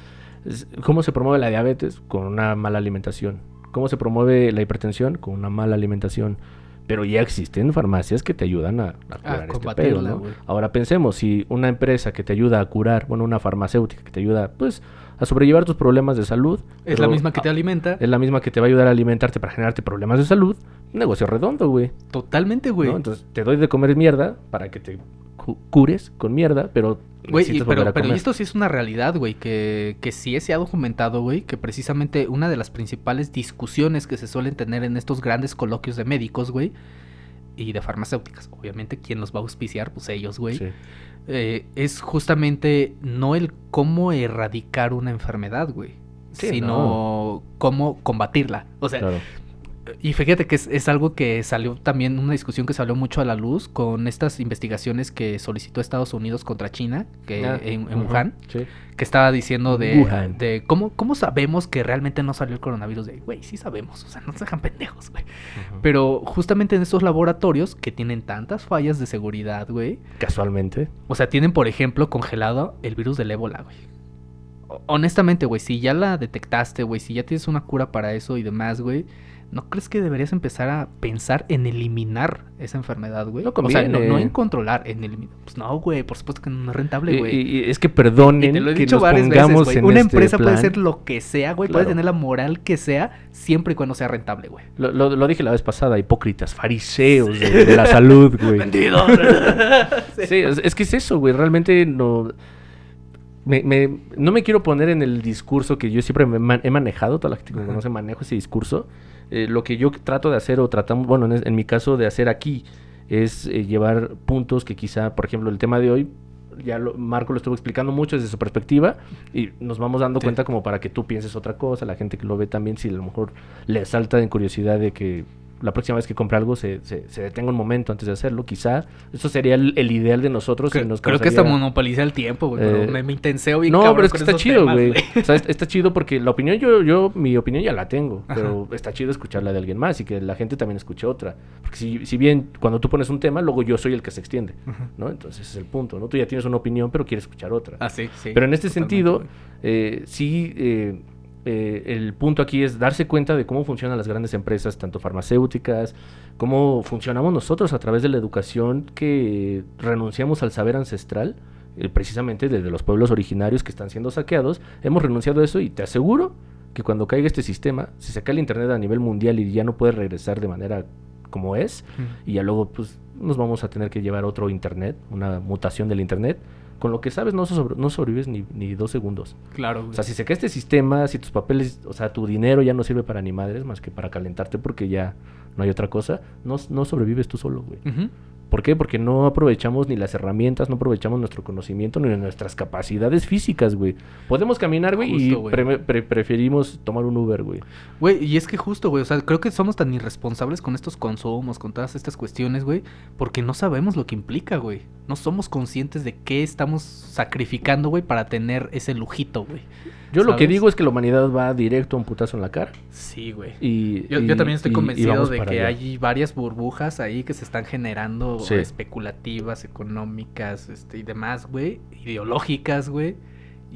cómo se promueve la diabetes con una mala alimentación, cómo se promueve la hipertensión con una mala alimentación. Pero ya existen farmacias que te ayudan a, a curar este pedo, ¿no? Ahora pensemos, si una empresa que te ayuda a curar, bueno, una farmacéutica que te ayuda, pues, a sobrellevar tus problemas de salud. Es la misma que te alimenta. Es la misma que te va a ayudar a alimentarte para generarte problemas de salud. Un negocio redondo, güey. Totalmente, güey. ¿no? Entonces, te doy de comer mierda para que te cu- cures con mierda, pero Güey, y- pero, esto sí es una realidad, güey, que, que sí se ha documentado, güey, que precisamente una de las principales discusiones que se suelen tener en estos grandes coloquios de médicos, güey, y de farmacéuticas, obviamente, ¿quién los va a auspiciar? Pues ellos, güey. Sí. eh, es justamente no el cómo erradicar una enfermedad, güey, Sí, sino cómo combatirla. O sea, Claro. Y fíjate que es, es algo que salió también, una discusión que salió mucho a la luz con estas investigaciones que solicitó Estados Unidos contra China, que Ah, en, Wuhan, Sí. que estaba diciendo de, Wuhan. de cómo, cómo sabemos que realmente no salió el coronavirus. De, güey, sí sabemos, o sea, no se dejan pendejos, güey. Pero justamente en estos laboratorios que tienen tantas fallas de seguridad, güey, Casualmente. o sea, tienen, por ejemplo, congelado el virus del ébola, güey. Honestamente, güey, si ya la detectaste, güey, si ya tienes una cura para eso y demás, güey, ¿no crees que deberías empezar a pensar en eliminar esa enfermedad, güey? No o sea, no, en controlar, en eliminar. Pues no, güey, por supuesto que no es rentable, güey. y- y es que perdonen Y te lo he que dicho nos varias veces, pongamos güey. en Una este empresa puede ser lo que sea, güey. Puede tener la moral que sea, siempre y cuando sea rentable, güey. Lo, lo- lo dije la vez pasada, hipócritas, fariseos de, de la salud, güey. Vendido. Sí, es, es que es eso, güey. Realmente no. Me, me- no me quiero poner en el discurso que yo siempre me man- he manejado, toda la gente que me conoce manejo ese discurso. Eh, lo que yo trato de hacer, o tratamos, bueno, en, mi caso de hacer aquí, es eh, llevar puntos que quizá, por ejemplo, el tema de hoy, ya lo- Marco lo estuvo explicando mucho desde su perspectiva, y nos vamos dando Sí. cuenta como para que tú pienses otra cosa, la gente que lo ve también, si a lo mejor le salta en curiosidad de que la próxima vez que compre algo se, se, se detenga un momento antes de hacerlo, quizá eso sería el, el ideal de nosotros. nos creo que hasta monopoliza el tiempo, güey. Eh, me, me intenseo bien no, cabrón pero es que está chido, güey. O sea, es- está chido porque la opinión yo, yo, mi opinión ya la tengo, Ajá. pero está chido escucharla de alguien más y que la gente también escuche otra. Porque si, si bien cuando tú pones un tema, luego yo soy el que se extiende, Ajá. ¿no? Entonces ese es el punto, ¿no? Tú ya tienes una opinión, pero quieres escuchar otra. Ah, sí, sí. Pero en este totalmente, sentido, eh, sí, eh, eh, el punto aquí es darse cuenta de cómo funcionan las grandes empresas, tanto farmacéuticas, cómo funcionamos nosotros a través de la educación que renunciamos al saber ancestral, eh, precisamente desde los pueblos originarios que están siendo saqueados, hemos renunciado a eso y te aseguro que cuando caiga este sistema, si se cae el Internet a nivel mundial y ya no puede regresar de manera como es, y ya luego pues nos vamos a tener que llevar otro internet, una mutación del internet. Con lo que sabes no, sobre- no sobrevives ni, ni dos segundos. Claro, O güey. sea, si se cae este sistema, si tus papeles, o sea, tu dinero ya no sirve para ni madres más que para calentarte porque ya no hay otra cosa, no, no sobrevives tú solo, güey. Ujú. ¿Por qué? Porque no aprovechamos ni las herramientas, no aprovechamos nuestro conocimiento ni nuestras capacidades físicas, güey. Podemos caminar, güey, y Justo, güey. pre- pre- preferimos tomar un Uber, güey. Güey, y es que justo, güey, o sea, creo que somos tan irresponsables con estos consumos, con todas estas cuestiones, güey, porque no sabemos lo que implica, güey. No somos conscientes de qué estamos sacrificando, güey, para tener ese lujito, güey. Yo lo que digo es que la humanidad va directo a un putazo en la cara. Sí, güey. Y, Yo, yo y- también estoy y- convencido de que allá. hay varias burbujas ahí que se están generando Sí. especulativas, económicas, este, y demás, güey, ideológicas, güey.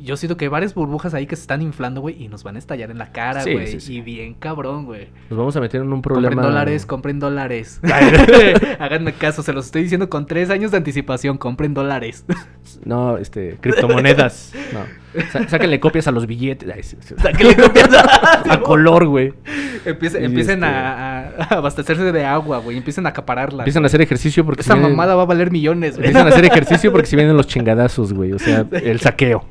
Yo siento que hay varias burbujas ahí que se están inflando, güey, y nos van a estallar en la cara, Sí, güey. sí, sí. Y bien cabrón, güey. Nos vamos a meter en un problema. Compren dólares, compren dólares. Háganme caso, se los estoy diciendo con tres años de anticipación, compren dólares. No, este, criptomonedas. no. Sa- sáquenle copias a los billetes. Ay, sí, sí. Sáquenle copias a color, güey. Empiecen, empiecen este- a, a abastecerse de agua, güey. Empiecen a acapararla. Empiezan a hacer ejercicio porque Esa si vienen- mamada va a valer millones, güey. Empiezan a hacer ejercicio porque si vienen los chingadazos, güey. O sea, el saqueo.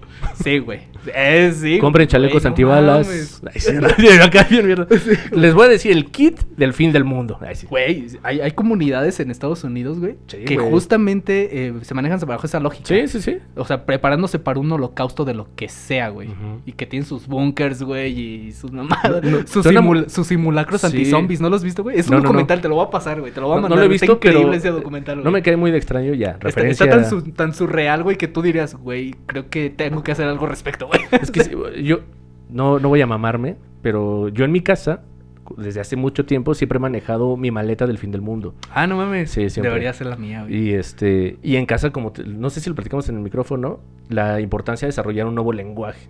Sí, güey. Eh, sí. Compren chalecos güey, antibalas. Ay, sí. Les voy a decir el kit del fin del mundo. Ay. Güey, hay, hay comunidades en Estados Unidos, güey, que güey. justamente eh, se manejan bajo esa lógica. Sí, sí, sí. O sea, preparándose para un holocausto de lo que sea, güey. Y que tienen sus bunkers, güey, y sus mamadas. No, no, sus, simul- mu- sus simulacros Sí. anti-zombies, ¿no los has visto, güey? Es un No, documental, te lo voy a pasar, güey. Te lo voy a mandar. no lo he está visto, increíble pero ese documental, no me cae muy de extraño ya. Está, Referencia... está tan, su- tan surreal, güey, que tú dirías, güey, creo que tengo que hacer algo al respecto, güey. Es que sí, yo no, no voy a mamarme, pero yo en mi casa, desde hace mucho tiempo, siempre he manejado mi maleta del fin del mundo. Ah, no mames. Sí, siempre. Debería ser la mía, güey. Y este y en casa, como te- no sé si lo platicamos en el micrófono, la importancia de desarrollar un nuevo lenguaje.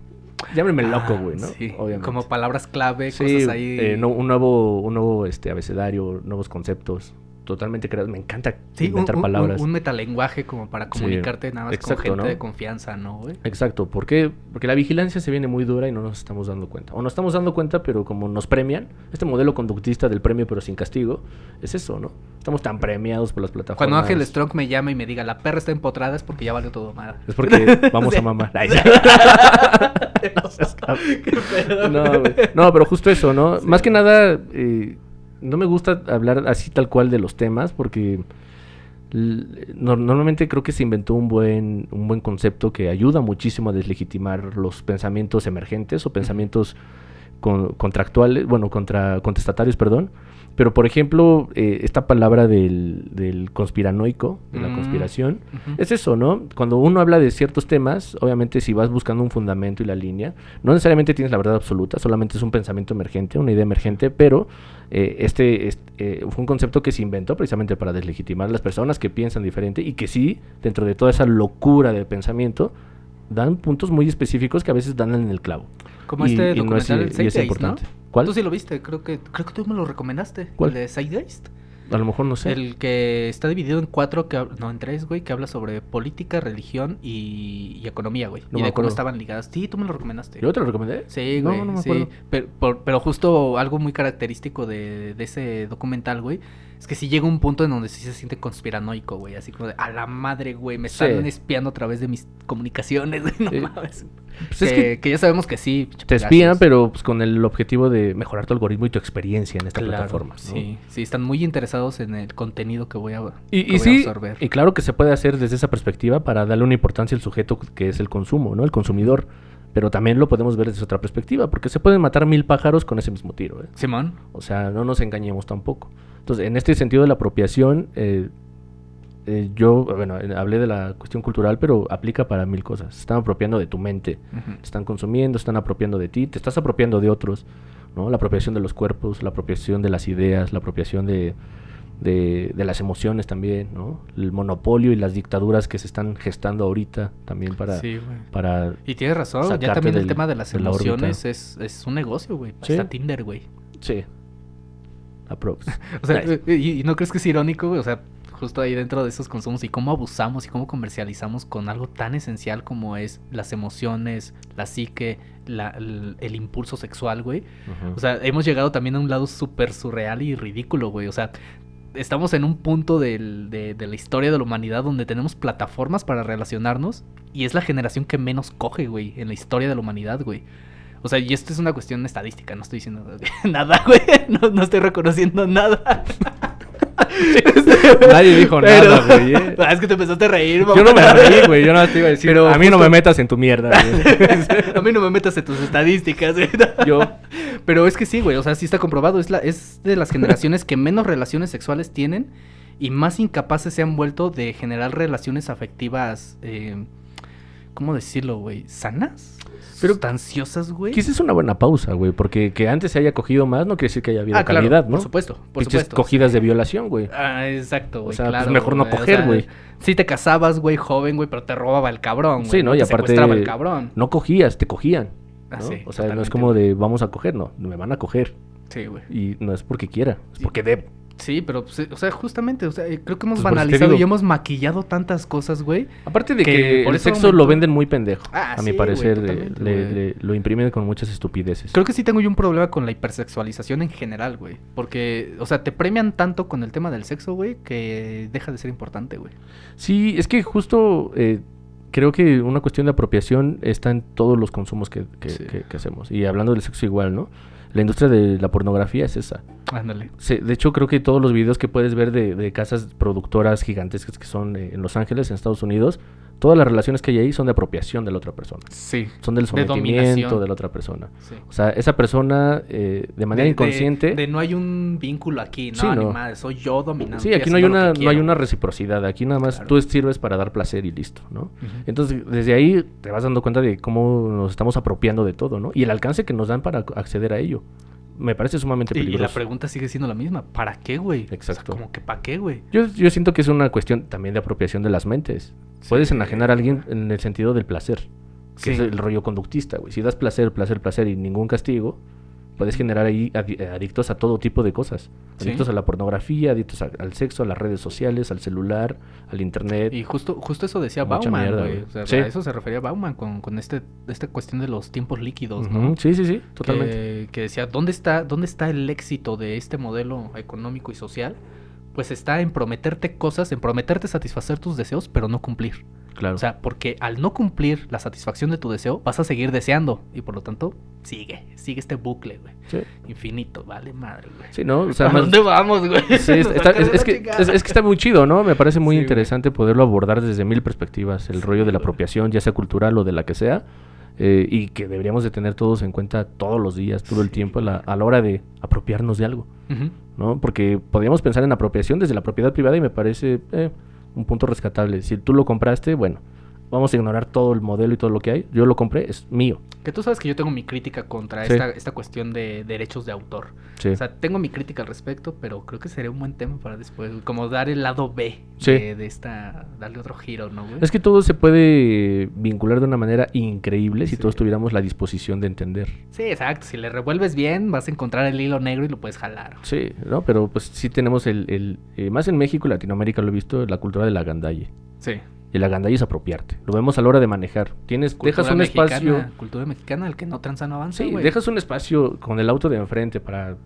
Llámenme loco, Ah, güey, ¿no? Sí, Obviamente. como palabras clave, Sí, cosas ahí. eh, no- un nuevo, un nuevo este, abecedario, nuevos conceptos, totalmente creados. Me encanta Sí, inventar un- palabras. un- un metalenguaje como para comunicarte nada más exacto, con gente ¿no? de confianza, ¿no, güey? Exacto, ¿por qué? Porque la vigilancia se viene muy dura y no nos estamos dando cuenta. O nos estamos dando cuenta, pero como nos premian, este modelo conductista del premio pero sin castigo, es eso, ¿no? Estamos tan premiados por las plataformas. Cuando Ángel Strong me llama y me diga, la perra está empotrada, es porque ya valió todo mal. Es porque vamos a mamar. No, güey. No, pero justo eso, ¿no? Más que nada, eh, no me gusta hablar así tal cual de los temas porque no- normalmente creo que se inventó un buen, un buen concepto que ayuda muchísimo a deslegitimar los pensamientos emergentes o pensamientos con- contractuales, bueno, contra, contestatarios, perdón. Pero, por ejemplo, eh, esta palabra del, del conspiranoico, de la Mm. conspiración, es eso, ¿no? Cuando uno habla de ciertos temas, obviamente si vas buscando un fundamento y la línea, no necesariamente tienes la verdad absoluta, solamente es un pensamiento emergente, una idea emergente, pero eh, este, es- eh, fue un concepto que se inventó precisamente para deslegitimar a las personas que piensan diferente y que sí, dentro de toda esa locura de pensamiento, dan puntos muy específicos que a veces dan en el clavo. Como Y- este y no es- documental, y es. ¿no? ¿Cuál? Tú sí lo viste, creo que, creo que tú me lo recomendaste. ¿Cuál? El de Zeitgeist. A lo mejor no sé. El que está dividido en cuatro, que, no, en tres, güey, que habla sobre política, religión y, y economía, güey. No y de cómo estaban ligadas. Sí, tú me lo recomendaste. ¿Yo te lo recomendé? Sí, No, güey. no me sí. acuerdo. Pero, por- pero justo algo muy característico de, de ese documental, güey, es que sí llega un punto en donde sí se siente conspiranoico, güey. Así como de, a la madre, güey, me Sí. están espiando a través de mis comunicaciones, güey. No Sí. mames. Pues es que, que que ya sabemos que sí. te espían, pero pues, con el objetivo de mejorar tu algoritmo y tu experiencia en esta Claro, plataforma. ¿no? Sí, sí, están muy interesados en el contenido que voy a, Y, que y voy a absorber. y claro que se puede hacer desde esa perspectiva para darle una importancia al sujeto que es el consumo, ¿no? El consumidor. Pero también lo podemos ver desde otra perspectiva, porque se pueden matar mil pájaros con ese mismo tiro, ¿eh? Simón. O sea, no nos engañemos tampoco. Entonces, en este sentido de la apropiación, eh, eh, yo, bueno, eh, hablé de la cuestión cultural, pero aplica para mil cosas. Se están apropiando de tu mente, te están consumiendo, están apropiando de ti, te estás apropiando de otros, ¿no? La apropiación de los cuerpos, la apropiación de las ideas, la apropiación de, de, de las emociones también, ¿no? El monopolio y las dictaduras que se están gestando ahorita también para... Sí, para Y tienes razón, ya también el tema de las de la emociones es, es un negocio, güey. Sí. Está Tinder, güey. sí. Aprox. O sea, eh, y, y no crees que es irónico, güey? O sea, justo ahí dentro de esos consumos y cómo abusamos y cómo comercializamos con algo tan esencial como es las emociones, la psique, la- el, el impulso sexual, güey. O sea, hemos llegado también a un lado súper surreal y ridículo, güey. O sea, estamos en un punto del- de, de la historia de la humanidad donde tenemos plataformas para relacionarnos y es la generación que menos coge, güey, en la historia de la humanidad, güey. O sea, y esto es una cuestión estadística, no estoy diciendo nada, güey. No, no estoy reconociendo nada. Nadie dijo nada, güey, eh. Ah, Es que te empezaste a reír, Yo no me mamá. reí, güey. Yo no te iba a decir. Pero a mí no me metas en tu mierda, güey. a mí no me metas en tus estadísticas, güey. Yo. Pero es que sí, güey, o sea, sí está comprobado. Es, la, es de las generaciones que menos relaciones sexuales tienen y más incapaces se han vuelto de generar relaciones afectivas, eh, ¿cómo decirlo, güey? ¿Sanas? Pero- ¿Sustanciosas, güey? Quizás es una buena pausa, güey. Porque que antes se haya cogido más no quiere decir que haya habido Ah, claro, calidad, ¿no? por supuesto, por supuesto. cogidas de violación, güey. Ah, exacto, güey, sea, pues claro. mejor no güey, o coger, sea, güey. Sí te casabas, güey, joven, güey, pero te robaba el cabrón, güey. Sí, ¿no? Y Te aparte. el cabrón. No cogías, te cogían. Ah, ¿no? sí, o sea, no es como de vamos a coger, no. Me van a coger. Sí, güey. Y no es porque quiera, es porque debo. Sí, pero, pues, eh, o sea, justamente, o sea, eh, creo que hemos Pues banalizado y hemos maquillado tantas cosas, güey. Aparte de Que que, por el sexo momento- lo venden muy pendejo, Ah, a sí, mi parecer, le- le- lo imprimen con muchas estupideces. Creo que sí tengo yo un problema con la hipersexualización en general, güey. Porque, o sea, te premian tanto con el tema del sexo, güey, que deja de ser importante, güey. Sí, es que justo eh, creo que una cuestión de apropiación está en todos los consumos que, que- Sí. que- que hacemos. Y hablando del sexo igual, ¿no? La industria de la pornografía es esa. Ándale. De hecho, creo que todos los videos que puedes ver de, de casas productoras gigantescas que son eh, en Los Ángeles, en Estados Unidos, todas las relaciones que hay ahí son de apropiación de la otra persona. Sí. Son del De sometimiento de la otra persona. sí. O sea, esa persona eh, de manera De- inconsciente... De, no hay un vínculo aquí, no, Sí, no. madre, soy yo dominante. Sí, aquí no hay una, no hay una reciprocidad. Aquí nada más Claro. tú sirves para dar placer y listo, ¿no? Entonces, desde ahí te vas dando cuenta de cómo nos estamos apropiando de todo, ¿no? Y el alcance que nos dan para acceder a ello. Me parece sumamente Y, y peligroso. la pregunta sigue siendo la misma. ¿Para qué, güey? Exacto. O sea, como que ¿para qué, güey? Yo, yo siento que es una cuestión también de apropiación de las mentes. Puedes enajenar a alguien en el sentido del placer, que Sí. es el rollo conductista, güey. Si das placer, placer, placer y ningún castigo, puedes generar ahí adi- adictos a todo tipo de cosas. Sí. Adictos a la pornografía, adictos a- al sexo, a las redes sociales, al celular, al internet. Y justo, justo eso decía Mucha Bauman, mierda, güey. O sea, Sí. a eso se refería Bauman con, con este, esta cuestión de los tiempos líquidos, ¿no? Sí, sí, sí, totalmente. Que, que decía, ¿dónde está, ¿dónde está el éxito de este modelo económico y social? Pues está en prometerte cosas, en prometerte satisfacer tus deseos, pero no cumplir. Claro. O sea, porque al no cumplir la satisfacción de tu deseo, vas a seguir deseando. Y por lo tanto, sigue, sigue este bucle, güey. sí. Infinito, vale madre, güey. Sí, ¿no? O sea, ¿A más- dónde vamos, güey? Sí, es, está- es- que, es- que está muy chido, ¿no? Me parece muy Sí, güey. interesante poderlo abordar desde mil perspectivas, el Sí, rollo de la apropiación, ya sea cultural o de la que sea, eh, y que deberíamos de tener todos en cuenta todos los días, todo el tiempo, a la, a la hora de apropiarnos de algo. ¿no? Porque podríamos pensar en apropiación desde la propiedad privada y me parece eh, un punto rescatable. Si tú lo compraste, bueno, vamos a ignorar todo el modelo y todo lo que hay. Yo lo compré, es mío. Que tú sabes que yo tengo mi crítica contra Sí. esta, esta cuestión de derechos de autor. Sí. O sea, tengo mi crítica al respecto, pero creo que sería un buen tema para después. Como dar el lado B Sí. de, de esta. Darle otro giro, ¿no, güey? Es que todo se puede vincular de una manera increíble si todos tuviéramos la disposición de entender. Sí, exacto. Si le revuelves bien, vas a encontrar el hilo negro y lo puedes jalar. Sí, ¿no? Pero pues sí tenemos el, el eh, más en México y Latinoamérica lo he visto, la cultura de la gandalle. Sí. Y el agandalle es apropiarte. Lo vemos a la hora de manejar. Tienes, dejas Cultura un mexicana, espacio. Cultura mexicana, el que no tranza no avanza. Sí, güey. dejas un espacio con el auto de enfrente para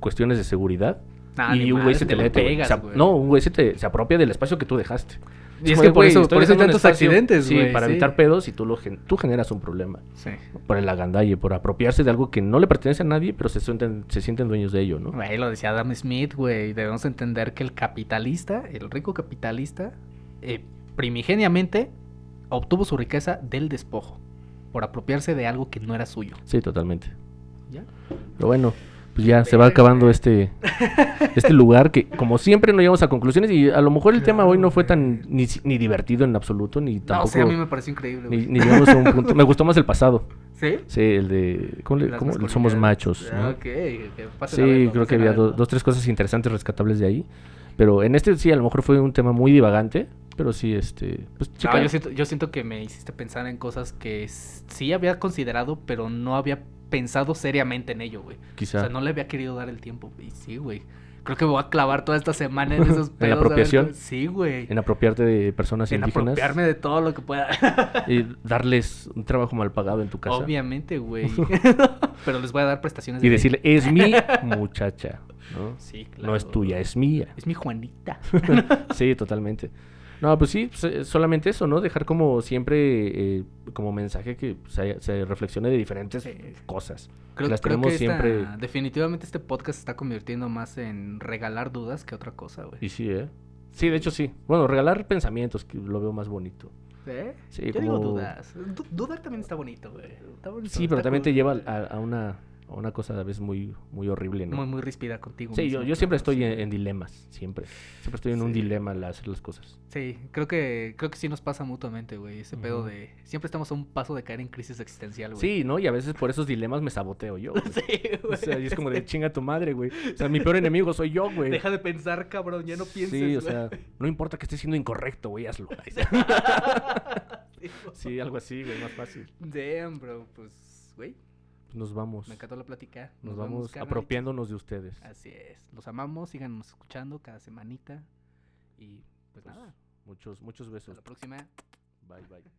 cuestiones de seguridad. Nah, y un güey se te lo mete. pegas, Se no, un güey se, te, se apropia del espacio que tú dejaste. Y es que por eso, por eso hay tantos espacio. accidentes, Sí, para sí. evitar pedos y tú, lo gen- tú generas un problema. Sí. Por el agandalle, por apropiarse de algo que no le pertenece a nadie, pero se sienten, se sienten dueños de ello, ¿no? Güey, lo decía Adam Smith, güey. Debemos entender que el capitalista, el rico capitalista, eh, primigeniamente obtuvo su riqueza del despojo. Por apropiarse de algo que no era suyo. Sí, totalmente. ¿Ya? Pero bueno, pues ya se va acabando este, este lugar que, como siempre, no llegamos a conclusiones y a lo mejor el tema hoy no fue tan ni, ni divertido en absoluto, ni No, tampoco... o sea, a mí me pareció increíble, ni, llegamos a un punto... Me gustó más el pasado. ¿Sí? Sí, el de... ¿Cómo le- cómo? Somos machos, Ah, ¿no? Ok, que pasen a Sí, verlo, creo que había do- verlo. dos, tres cosas interesantes, rescatables de ahí. Pero en este sí, a lo mejor fue un tema muy divagante, pero sí, este... Pues, No, yo, siento, yo siento que me hiciste pensar en cosas que sí había considerado, pero no había pensado seriamente en ello, güui. Quizá. O sea, no le había querido dar el tiempo. Y sí, güey. Creo que me voy a clavar toda esta semana en esos ¿En pedos. ver apropiación? Sí, güey. En apropiarte de personas En indígenas. apropiarme de todo lo que pueda. Y darles un trabajo mal pagado en tu casa. Obviamente, güey. pero les voy a dar prestaciones. Y de ley. decirle, es mi muchacha, ¿no? Sí, claro. No es tuya, es mía. Es mi Juanita. sí, totalmente. No, pues sí, pues, eh, solamente eso, ¿no? Dejar como siempre, eh, como mensaje que se, se reflexione de diferentes Sí. cosas. Creo, Las creo tenemos que esta- siempre- definitivamente este podcast se está convirtiendo más en regalar dudas que otra cosa, güey. Y sí, ¿eh? Sí, de hecho sí. Bueno, regalar pensamientos, que lo veo más bonito. ¿Eh? Sí, Yo digo como- dudas. Du- dudar también está bonito, güey. Está bonito, Sí, pero también te lleva a, a una, una cosa a veces muy, muy horrible, ¿no? Muy, muy ríspida contigo. Sí, mismo, yo, yo siempre estoy sí. en, en dilemas, siempre. Siempre estoy en un dilema al hacer las cosas. Sí, creo que, creo que sí nos pasa mutuamente, güey. Ese pedo de. Siempre estamos a un paso de caer en crisis existencial, güey. Sí, ¿no? Y a veces por esos dilemas me saboteo yo. güey. Sí, O güey. sea, y es como de chinga tu madre, güey. O sea, mi peor enemigo soy yo, güey. Deja de pensar, cabrón. Ya no pienses. Sí, o güey. sea, no importa que esté siendo incorrecto, güey, hazlo. Sí, Sí, algo así, güey, más fácil. Damn, bro. Pues, güey. Nos vamos. Me encantó la plática. Nos, vamos apropiándonos de ustedes. Así es. Los amamos, síganos escuchando cada semanita. Y pues, Pues, nada. muchos, muchos Hasta besos. la próxima. Bye, bye.